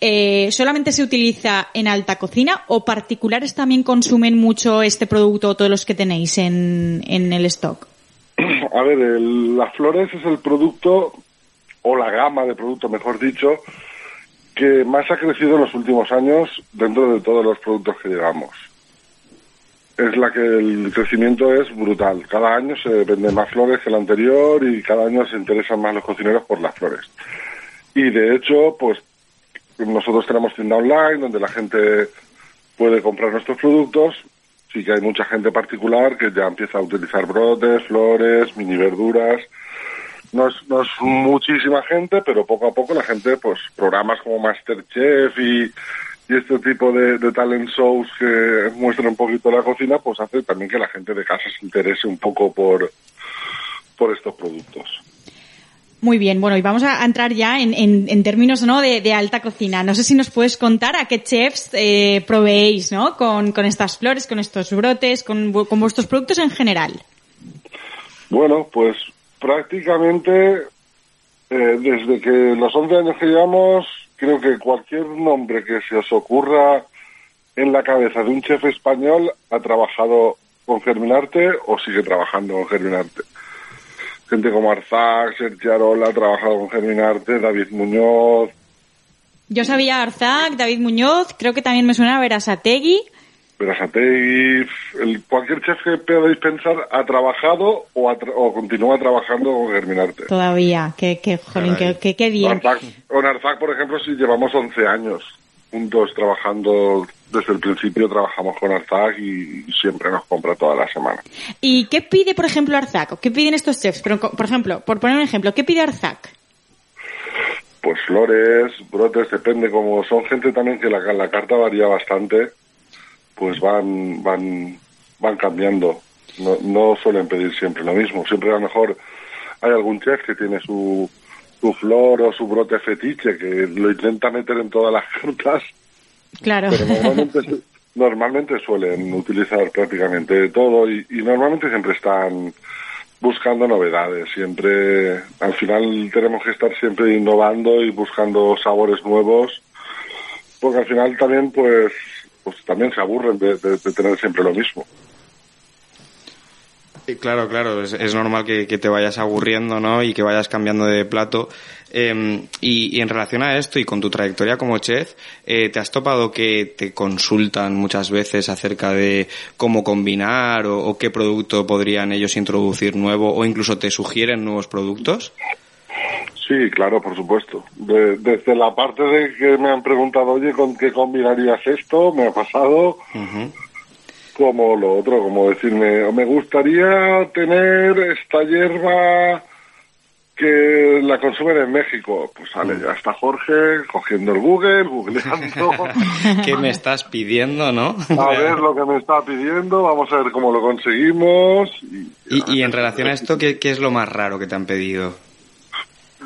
eh, ¿solamente se utiliza en alta cocina o particulares también consumen mucho este producto, todos los que tenéis en, en el stock? <clears throat> A ver, el- las flores es el producto, o la gama de productos, mejor dicho, que más ha crecido en los últimos años dentro de todos los productos que llevamos. Es la que el crecimiento es brutal. Cada año se venden más flores que el anterior y cada año se interesan más los cocineros por las flores. Y de hecho, pues nosotros tenemos tienda online donde la gente puede comprar nuestros productos. Sí que hay mucha gente particular que ya empieza a utilizar brotes, flores, mini verduras. No es, no es muchísima gente, pero poco a poco la gente, pues programas como Masterchef y, y este tipo de, de talent shows que muestran un poquito la cocina, pues hace también que la gente de casa se interese un poco por, por estos productos. Muy bien, bueno, y vamos a entrar ya en, en- en términos ¿no? de, de alta cocina. No sé si nos puedes contar a qué chefs eh, proveéis ¿no? con, con estas flores, con estos brotes, con, con vuestros productos en general. Bueno, pues prácticamente eh, desde que los 11 años que llevamos, creo que cualquier nombre que se os ocurra en la cabeza de un chef español ha trabajado con Germinarte o sigue trabajando con Germinarte. Gente como Arzac, Sergio Arola ha trabajado con Germinarte, David Muñoz, Yo sabía Arzac, David Muñoz, creo que también me suena a Verasategui. Berasategui, el, cualquier chef que podáis pensar ha trabajado o, ha tra- o continúa trabajando con Germinarte. Todavía, que, que, jolín, que, bien. Arzac- con Arzac, por ejemplo, sí llevamos 11 años juntos trabajando. Desde el principio trabajamos con Arzac y, siempre nos compra toda la semana. ¿Y qué pide, por ejemplo, Arzac? ¿O ¿Qué piden estos chefs? Pero, por ejemplo, por poner un ejemplo, ¿qué pide Arzac? Pues flores, brotes, depende. Como son gente también que la, la carta varía bastante, pues van, van, van cambiando. No, no suelen pedir siempre lo mismo. Siempre a lo mejor hay algún chef que tiene su, su flor o su brote fetiche que lo intenta meter en todas las <laughs> cartas Claro. pero normalmente, normalmente suelen utilizar prácticamente todo y, y normalmente siempre están buscando novedades. Siempre, al final tenemos que estar siempre innovando y buscando sabores nuevos, porque al final también, pues, pues también se aburren de, tener siempre lo mismo. Eh, Claro, claro, es, es normal que, te vayas aburriendo, ¿no? Y que vayas cambiando de plato. Eh, y, en relación a esto y con tu trayectoria como chef, eh, ¿te has topado que te consultan muchas veces acerca de cómo combinar o qué producto podrían ellos introducir nuevo o incluso te sugieren nuevos productos? Sí, claro, por supuesto. De- desde la parte de que me han preguntado, oye, ¿con qué combinarías esto? Me ha pasado como lo otro, como decirme, me gustaría tener esta hierba que la consumen en México. Pues sale, ya está Jorge cogiendo el Google, googleando, <laughs> ¿Qué me estás pidiendo, no? a ver lo que me está pidiendo, vamos a ver cómo lo conseguimos. Y, Y, y en relación a esto, ¿qué, qué es lo más raro que te han pedido?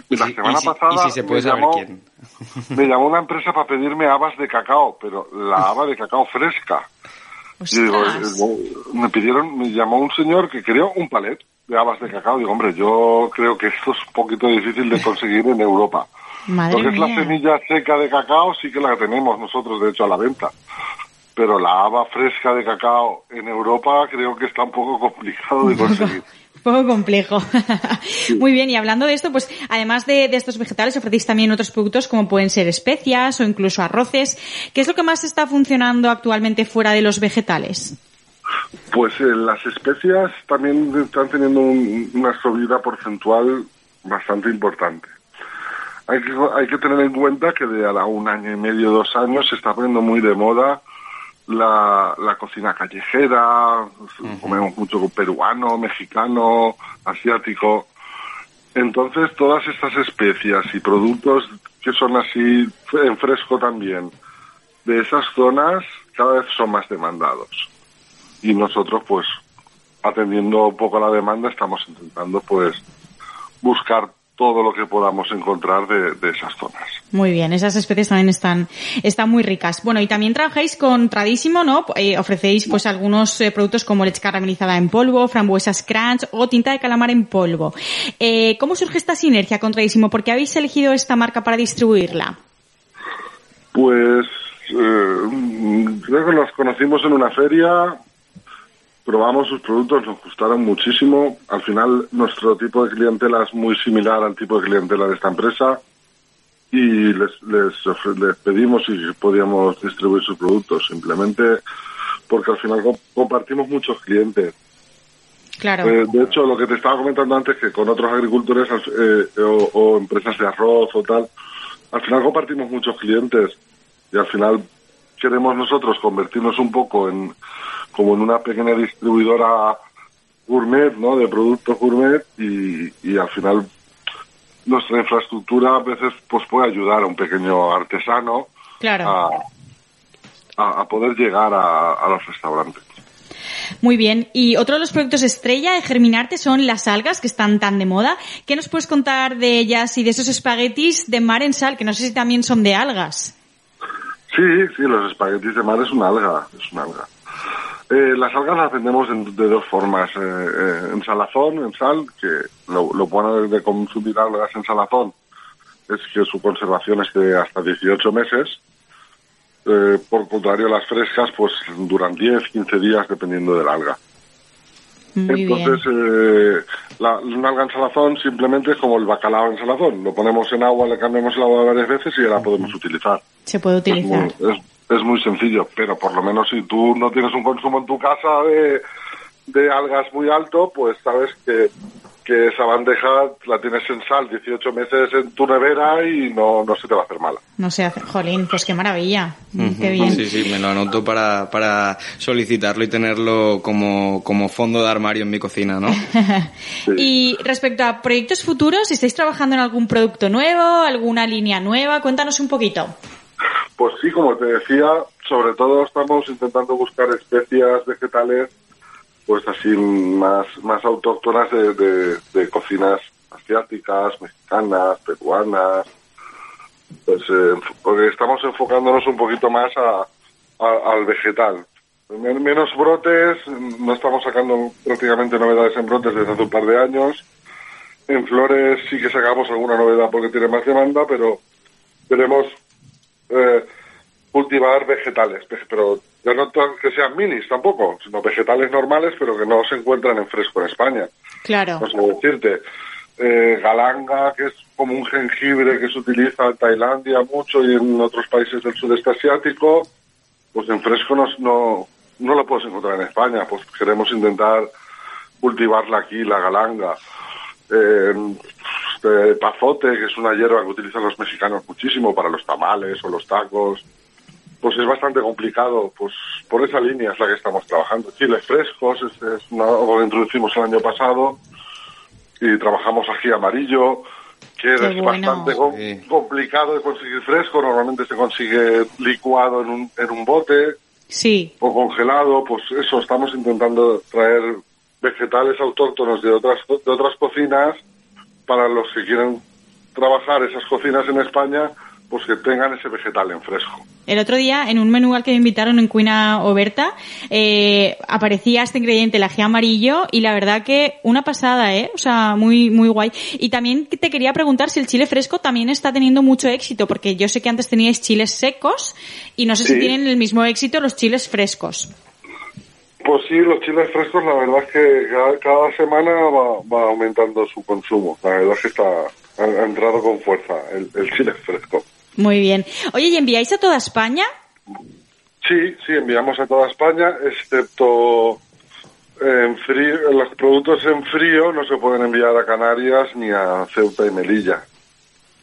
Y la semana y si- pasada y si se puede me saber llamó- quién. <laughs> me llamó una empresa para pedirme habas de cacao, pero la haba de cacao fresca. Y digo, eh, me pidieron, me llamó un señor que quería un palet de habas de cacao. Digo, hombre, yo creo que esto es un poquito difícil de conseguir en Europa. Madre Lo que es la semilla seca de cacao sí que la tenemos nosotros, de hecho, a la venta. Pero la haba fresca de cacao en Europa creo que está un poco complicado de <laughs> conseguir. Poco complejo. <laughs> Muy bien, y hablando de esto, pues además de, de estos vegetales, ofrecéis también otros productos como pueden ser especias o incluso arroces. ¿Qué es lo que más está funcionando actualmente fuera de los vegetales? Pues eh, las especias también están teniendo un- una subida porcentual bastante importante. Hay que, hay que tener en cuenta que de a un año y medio, dos años, se está poniendo muy de moda la, la cocina callejera, comemos mucho peruano, mexicano, asiático. Entonces, todas estas especias y productos que son así en fresco también, de esas zonas, cada vez son más demandados y nosotros pues atendiendo un poco a la demanda estamos intentando pues buscar todo lo que podamos encontrar de, de esas zonas. Muy bien, esas especies también están, están muy ricas. Bueno, y también trabajáis con Tradisimo, ¿no? Eh, ofrecéis pues algunos eh, productos como leche caramelizada en polvo, frambuesas crunch o tinta de calamar en polvo. Eh, ¿Cómo surge esta sinergia con Tradisimo? ¿Por qué habéis elegido esta marca para distribuirla? Pues eh, creo que los conocimos en una feria, probamos sus productos, nos gustaron muchísimo. Al final nuestro tipo de clientela es muy similar al tipo de clientela de esta empresa y les, les, ofre- les pedimos si podíamos distribuir sus productos, simplemente porque al final com- compartimos muchos clientes. Claro. Eh, de hecho, lo que te estaba comentando antes, que con otros agricultores eh, o, o empresas de arroz o tal, al final compartimos muchos clientes y al final queremos nosotros convertirnos un poco en como en una pequeña distribuidora gourmet, ¿no? De productos gourmet y, y al final nuestra infraestructura a veces pues puede ayudar a un pequeño artesano Claro. a, a, a poder llegar a, a los restaurantes. Muy bien. Y otro de los productos estrella de Germinarte son las algas que están tan de moda. ¿Qué nos puedes contar de ellas y de esos espaguetis de mar en sal, que no sé si también son de algas? Sí, sí, los espaguetis de mar es una alga, es una alga. Eh, las algas las vendemos en- de dos formas, eh, eh, en salazón, en sal, que lo, lo bueno de consumir algas en salazón es que su conservación es de hasta 18 meses. Eh, por contrario, las frescas pues duran 10, 15 días dependiendo del alga. Muy Entonces, eh, la, una alga en salazón simplemente es como el bacalao en salazón. Lo ponemos en agua, le cambiamos el agua varias veces y ya la podemos utilizar. Se puede Es muy, utilizar. es, es muy sencillo, pero por lo menos si tú no tienes un consumo en tu casa de, de algas muy alto, pues sabes que, que esa bandeja la tienes en sal 18 meses en tu nevera y no, no se te va a hacer mala. No sé, hace- jolín, pues qué maravilla. Qué bien. Sí, sí, me lo anoto para, para solicitarlo y tenerlo como, como fondo de armario en mi cocina, ¿no? <laughs> Y respecto a proyectos futuros, ¿estáis trabajando en algún producto nuevo, alguna línea nueva? Cuéntanos un poquito. Pues sí, como te decía, sobre todo estamos intentando buscar especias vegetales, pues así más, más autóctonas de, de, cocinas asiáticas, mexicanas, peruanas. Pues eh, estamos enfocándonos un poquito más a, al vegetal. Men- Menos brotes, no estamos sacando prácticamente novedades en brotes desde hace un par de años. En flores sí que sacamos alguna novedad porque tiene más demanda, pero queremos eh, cultivar vegetales, ve- pero ya no que sean minis tampoco, sino vegetales normales, pero que no se encuentran en fresco en España. Claro. No sé decirte, eh, galanga, que es como un jengibre que se utiliza en Tailandia mucho y en otros países del sudeste asiático, pues en fresco no, no, no lo puedes encontrar en España, pues queremos intentar cultivarla aquí, la galanga. Eh, este pazote, que es una hierba que utilizan los mexicanos muchísimo para los tamales o los tacos, pues es bastante complicado, pues por esa línea es la que estamos trabajando. Chiles frescos, es, es una- algo que introducimos el año pasado, y trabajamos ají amarillo, que Qué es bueno. bastante com- complicado de conseguir fresco, normalmente se consigue licuado en un, en un bote Sí. o congelado, pues eso, estamos intentando traer vegetales autóctonos de otras, de otras cocinas para los que quieren trabajar esas cocinas en España, pues que tengan ese vegetal en fresco. El otro día, en un menú al que me invitaron en Cuina Oberta, eh, aparecía este ingrediente, el ají amarillo, y la verdad que una pasada, ¿eh? O sea, muy, muy guay. Y también te quería preguntar si el chile fresco también está teniendo mucho éxito, porque yo sé que antes teníais chiles secos, y no sé si tienen el mismo éxito los chiles frescos. Pues sí, los chiles frescos, la verdad es que cada, cada semana va, va aumentando su consumo. La verdad es que está, ha, ha entrado con fuerza el, el chile fresco. Muy bien. Oye, ¿y enviáis a toda España? Sí, sí, enviamos a toda España, excepto en frío, los productos en frío no se pueden enviar a Canarias ni a Ceuta y Melilla.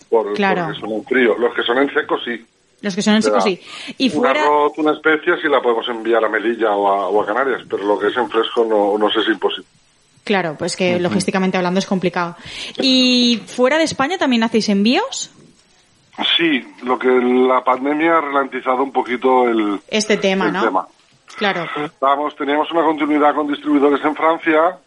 Por, Claro. Porque son en frío. Los que son en seco sí. Los que son en seco, sí. Y Un fuera... arroz, una especia sí la podemos enviar a Melilla o a, o a Canarias, pero lo que es en fresco no, no sé si es imposible. Claro, pues que logísticamente hablando es complicado. ¿Y fuera de España también hacéis envíos? Sí, lo que la pandemia ha ralentizado un poquito el, Este tema, el ¿no? tema. Claro. Estábamos, teníamos una continuidad con distribuidores en Francia,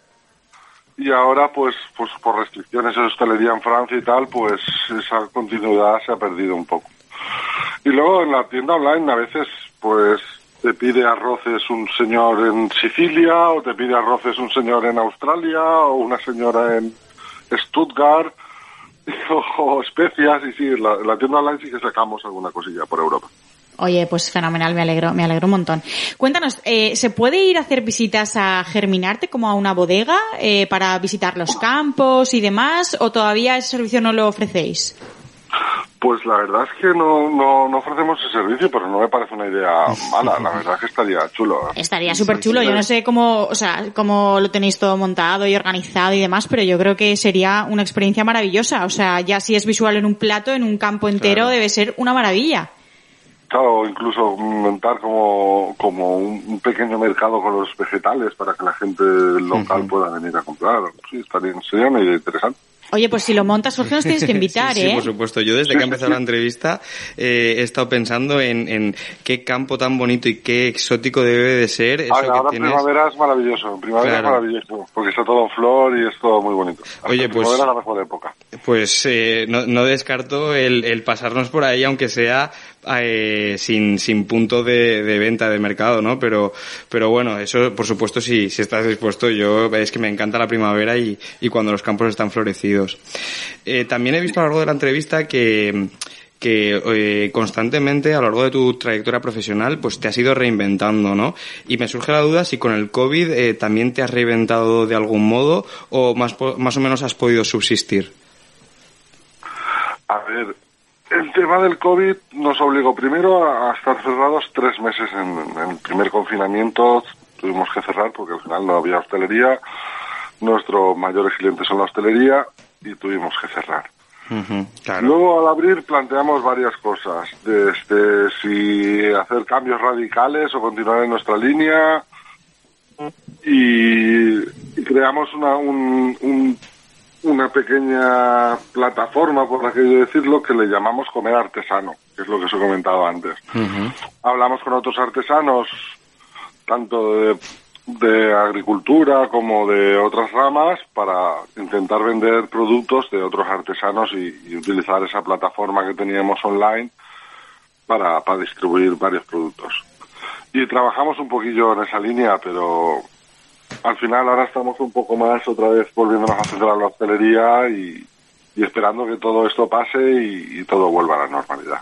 y ahora pues pues por restricciones de hostelería en Francia y tal pues esa continuidad se ha perdido un poco y luego en la tienda online a veces pues te pide arroces un señor en Sicilia o te pide arroces un señor en Australia o una señora en Stuttgart <laughs> o, especias y sí la, la tienda online sí que sacamos alguna cosilla por Europa Oye, pues fenomenal, me alegro, me alegro un montón. Cuéntanos, eh, ¿se puede ir a hacer visitas a Germinarte como a una bodega eh, para visitar los campos y demás o todavía ese servicio no lo ofrecéis? Pues la verdad es que no, no, no ofrecemos ese servicio, pero no me parece una idea <laughs> mala. La verdad es que estaría chulo. Estaría súper chulo. Yo no sé cómo, o sea, cómo lo tenéis todo montado y organizado y demás, pero yo creo que sería una experiencia maravillosa. O sea, ya si es visual en un plato, en un campo entero, Claro. debe ser una maravilla. Claro, incluso montar como, como un, un pequeño mercado con los vegetales para que la gente local pueda venir a comprar. Sí, estaría, sería una idea interesante. Oye, pues si lo montas, Jorge, nos tienes que <laughs> invitar, sí, sí, ¿eh? por supuesto. Yo desde que ha empezado la entrevista eh, he estado pensando en, en qué campo tan bonito y qué exótico debe de ser eso Ahora, ahora que tienes. primavera es maravilloso, primavera Claro. es maravilloso, porque está todo en flor y es todo muy bonito. Hasta Oye, pues- primavera es la mejor época. Pues eh, no, no descarto el, el pasarnos por ahí, aunque sea eh, sin, sin punto de, venta de mercado, ¿no? Pero, pero bueno, eso por supuesto si, si estás dispuesto, yo es que me encanta la primavera y, y cuando los campos están florecidos. Eh, también he visto a lo largo de la entrevista que que eh, constantemente a lo largo de tu trayectoria profesional pues te has ido reinventando, ¿no? Y me surge la duda si con el COVID eh, también te has reinventado de algún modo o más, más o menos has podido subsistir. A ver, el tema del COVID nos obligó primero a, a estar cerrados tres meses en, en el primer confinamiento. Tuvimos que cerrar porque al final no había hostelería. Nuestros mayores clientes son la hostelería y tuvimos que cerrar. Claro. Luego al abrir planteamos varias cosas, desde si hacer cambios radicales o continuar en nuestra línea y, y creamos una, un- un- una pequeña plataforma, por así decirlo, que le llamamos comer artesano, que es lo que os he comentado antes. Hablamos con otros artesanos, tanto de, de agricultura como de otras ramas, para intentar vender productos de otros artesanos y, y utilizar esa plataforma que teníamos online para, para distribuir varios productos. Y trabajamos un poquillo en esa línea, pero al final ahora estamos un poco más otra vez volviéndonos a centrar en la hostelería y, y esperando que todo esto pase y- y todo vuelva a la normalidad.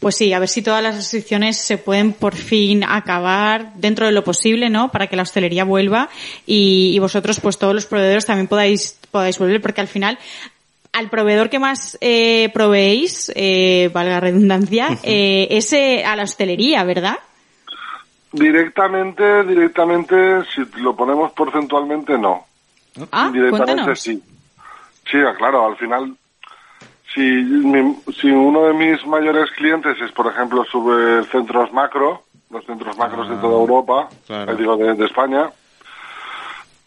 Pues sí, a ver si todas las restricciones se pueden por fin acabar dentro de lo posible, ¿no? Para que la hostelería vuelva y, y vosotros, pues todos los proveedores también podáis, podáis volver, porque al final al proveedor que más eh, proveéis, eh, valga redundancia, <laughs> eh, es eh, a la hostelería, ¿verdad? Directamente, directamente, si lo ponemos porcentualmente, no. Ah, Directamente cuéntanos. sí. Sí, claro, al final, si, mi- si uno de mis mayores clientes es, por ejemplo, sube centros macro, los centros macros de toda Europa, claro. digo, de, de España,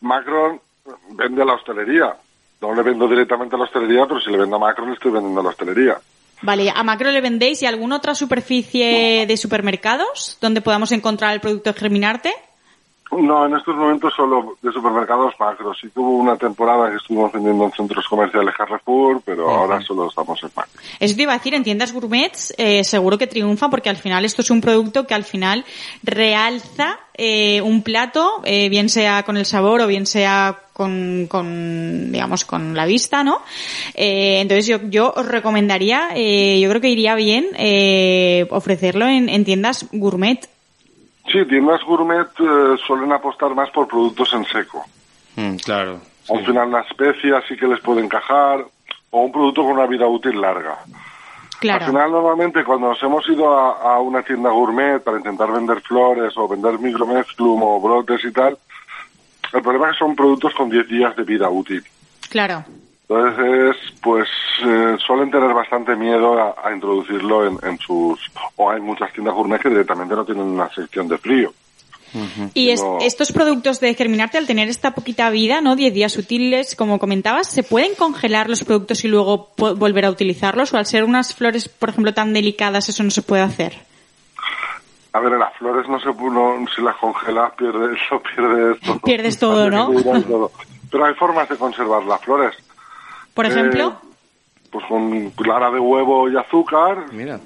macro vende a la hostelería. No le vendo directamente a la hostelería, pero si le vendo a macro, le estoy vendiendo a la hostelería. Vale, ¿a Macro le vendéis y alguna otra superficie de supermercados donde podamos encontrar el producto Germinarte? No, en estos momentos solo de supermercados macros. Sí tuvo una temporada que estuvimos vendiendo en centros comerciales Carrefour, pero ahora solo estamos en macro. Eso te iba a decir, en tiendas gourmets eh, seguro que triunfa porque al final esto es un producto que al final realza eh, un plato, eh, bien sea con el sabor o bien sea con, con digamos, con la vista, ¿no? Eh, entonces yo, yo os recomendaría, eh, yo creo que iría bien eh, ofrecerlo en, en tiendas gourmet. Sí, tiendas gourmet eh, suelen apostar más por productos en seco. Mm, claro. Al final la especia sí que les puede encajar, o un producto con una vida útil larga. Claro. Al final, normalmente, cuando nos hemos ido a, a una tienda gourmet para intentar vender flores o vender micromezclum o brotes y tal, el problema es que son productos con 10 días de vida útil. Claro. Entonces, pues eh, suelen tener bastante miedo a, a introducirlo en, en sus... O hay muchas tiendas gourmet que directamente no tienen una sección de frío. Y es- No. estos productos de Germinarte, al tener esta poquita vida, ¿no? 10 días útiles, como comentabas, ¿se pueden congelar los productos y luego po- volver a utilizarlos? ¿O al ser unas flores, por ejemplo, tan delicadas, eso no se puede hacer? A ver, las flores no se no, si las congelas pierdes, lo <laughs> pierdes todo. Pierdes todo, ¿no? Todo. Pero hay formas de conservar las flores. Por ejemplo, Eh, pues con clara de huevo y azúcar, Mira.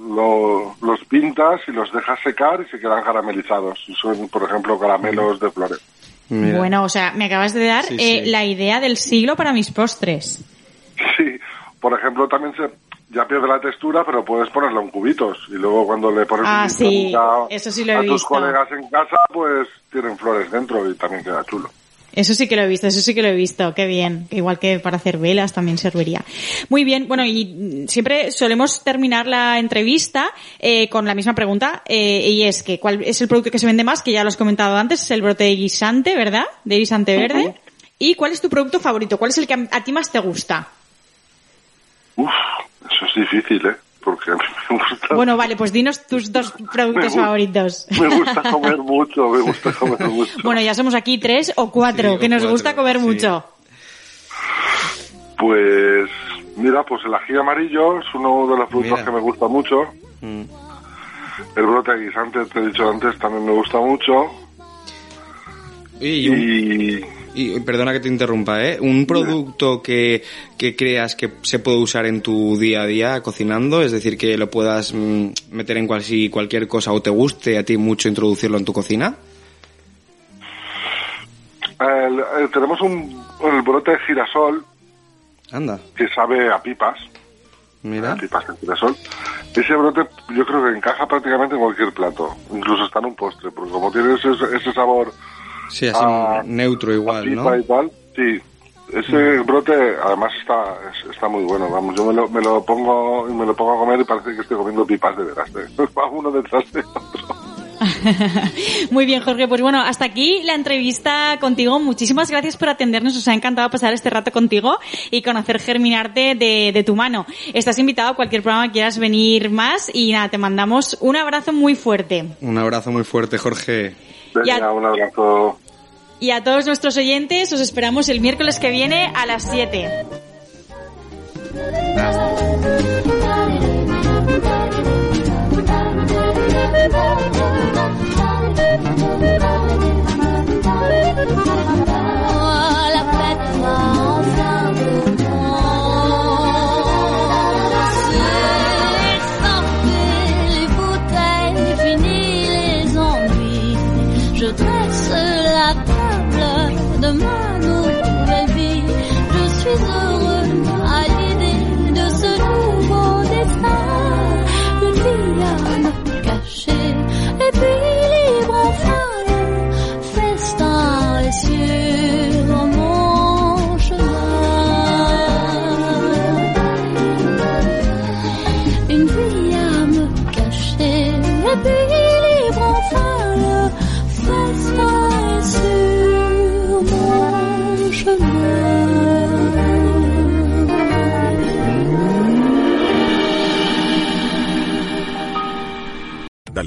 lo- los pintas y los dejas secar y se quedan caramelizados. Y son, por ejemplo, caramelos de flores. Mira. bueno, o sea, me acabas de dar Sí, eh, sí. la idea del siglo para mis postres. Sí, por ejemplo, también se ya pierde la textura, pero puedes ponerla en cubitos y luego cuando le pones Ah, un sí, pinta eso sí lo he a tus visto. colegas en casa, pues tienen flores dentro y también queda chulo. Eso sí que lo he visto, eso sí que lo he visto, qué bien. Igual que para hacer velas también serviría. Muy bien, bueno, y siempre solemos terminar la entrevista eh, con la misma pregunta, eh, y es que ¿cuál es el producto que se vende más? Que ya lo has comentado antes, es el brote de guisante, ¿verdad? De guisante verde. ¿Y cuál es tu producto favorito? ¿Cuál es el que a, a ti más te gusta? Uf, eso es difícil, ¿eh? Porque a mí me gusta, Bueno, vale, pues dinos tus dos productos gusta- favoritos. me gusta comer mucho, me gusta <laughs> comer mucho. Bueno, ya somos aquí tres o cuatro, Sí, o que nos cuatro, gusta comer sí. mucho. Pues mira, pues el ají amarillo es uno de los productos Mira. que me gusta mucho. Mm. El brote de guisante, te he dicho antes, también me gusta mucho. Y, Y y- perdona que te interrumpa, ¿eh? Un producto que, que creas que se puede usar en tu día a día cocinando, es decir, que lo puedas mm, meter en cual, si cualquier cosa o te guste a ti mucho introducirlo en tu cocina. el- el- tenemos un el brote de girasol Anda, que sabe a pipas. mira. pipas de girasol. Ese brote yo creo que encaja prácticamente en cualquier plato, incluso está en un postre, porque como tiene ese, ese sabor Sí, así Ah, neutro a igual, ¿no? y tal, sí. Ese brote además está es- está muy bueno, vamos, yo me lo, me lo pongo y me lo pongo a comer y parece que estoy comiendo pipas de veras, ¿eh? <laughs> va uno detrás de otro. <laughs> Muy bien, Jorge. Pues bueno, hasta aquí la entrevista contigo. Muchísimas gracias por atendernos. Nos ha encantado pasar este rato contigo y conocer Germinarte de, de tu mano. Estás invitado a cualquier programa que quieras venir más y nada, te mandamos un abrazo muy fuerte. Un abrazo muy fuerte, Jorge. Ya- Venga, un abrazo. Y a todos nuestros oyentes os esperamos el miércoles que viene a las 7. La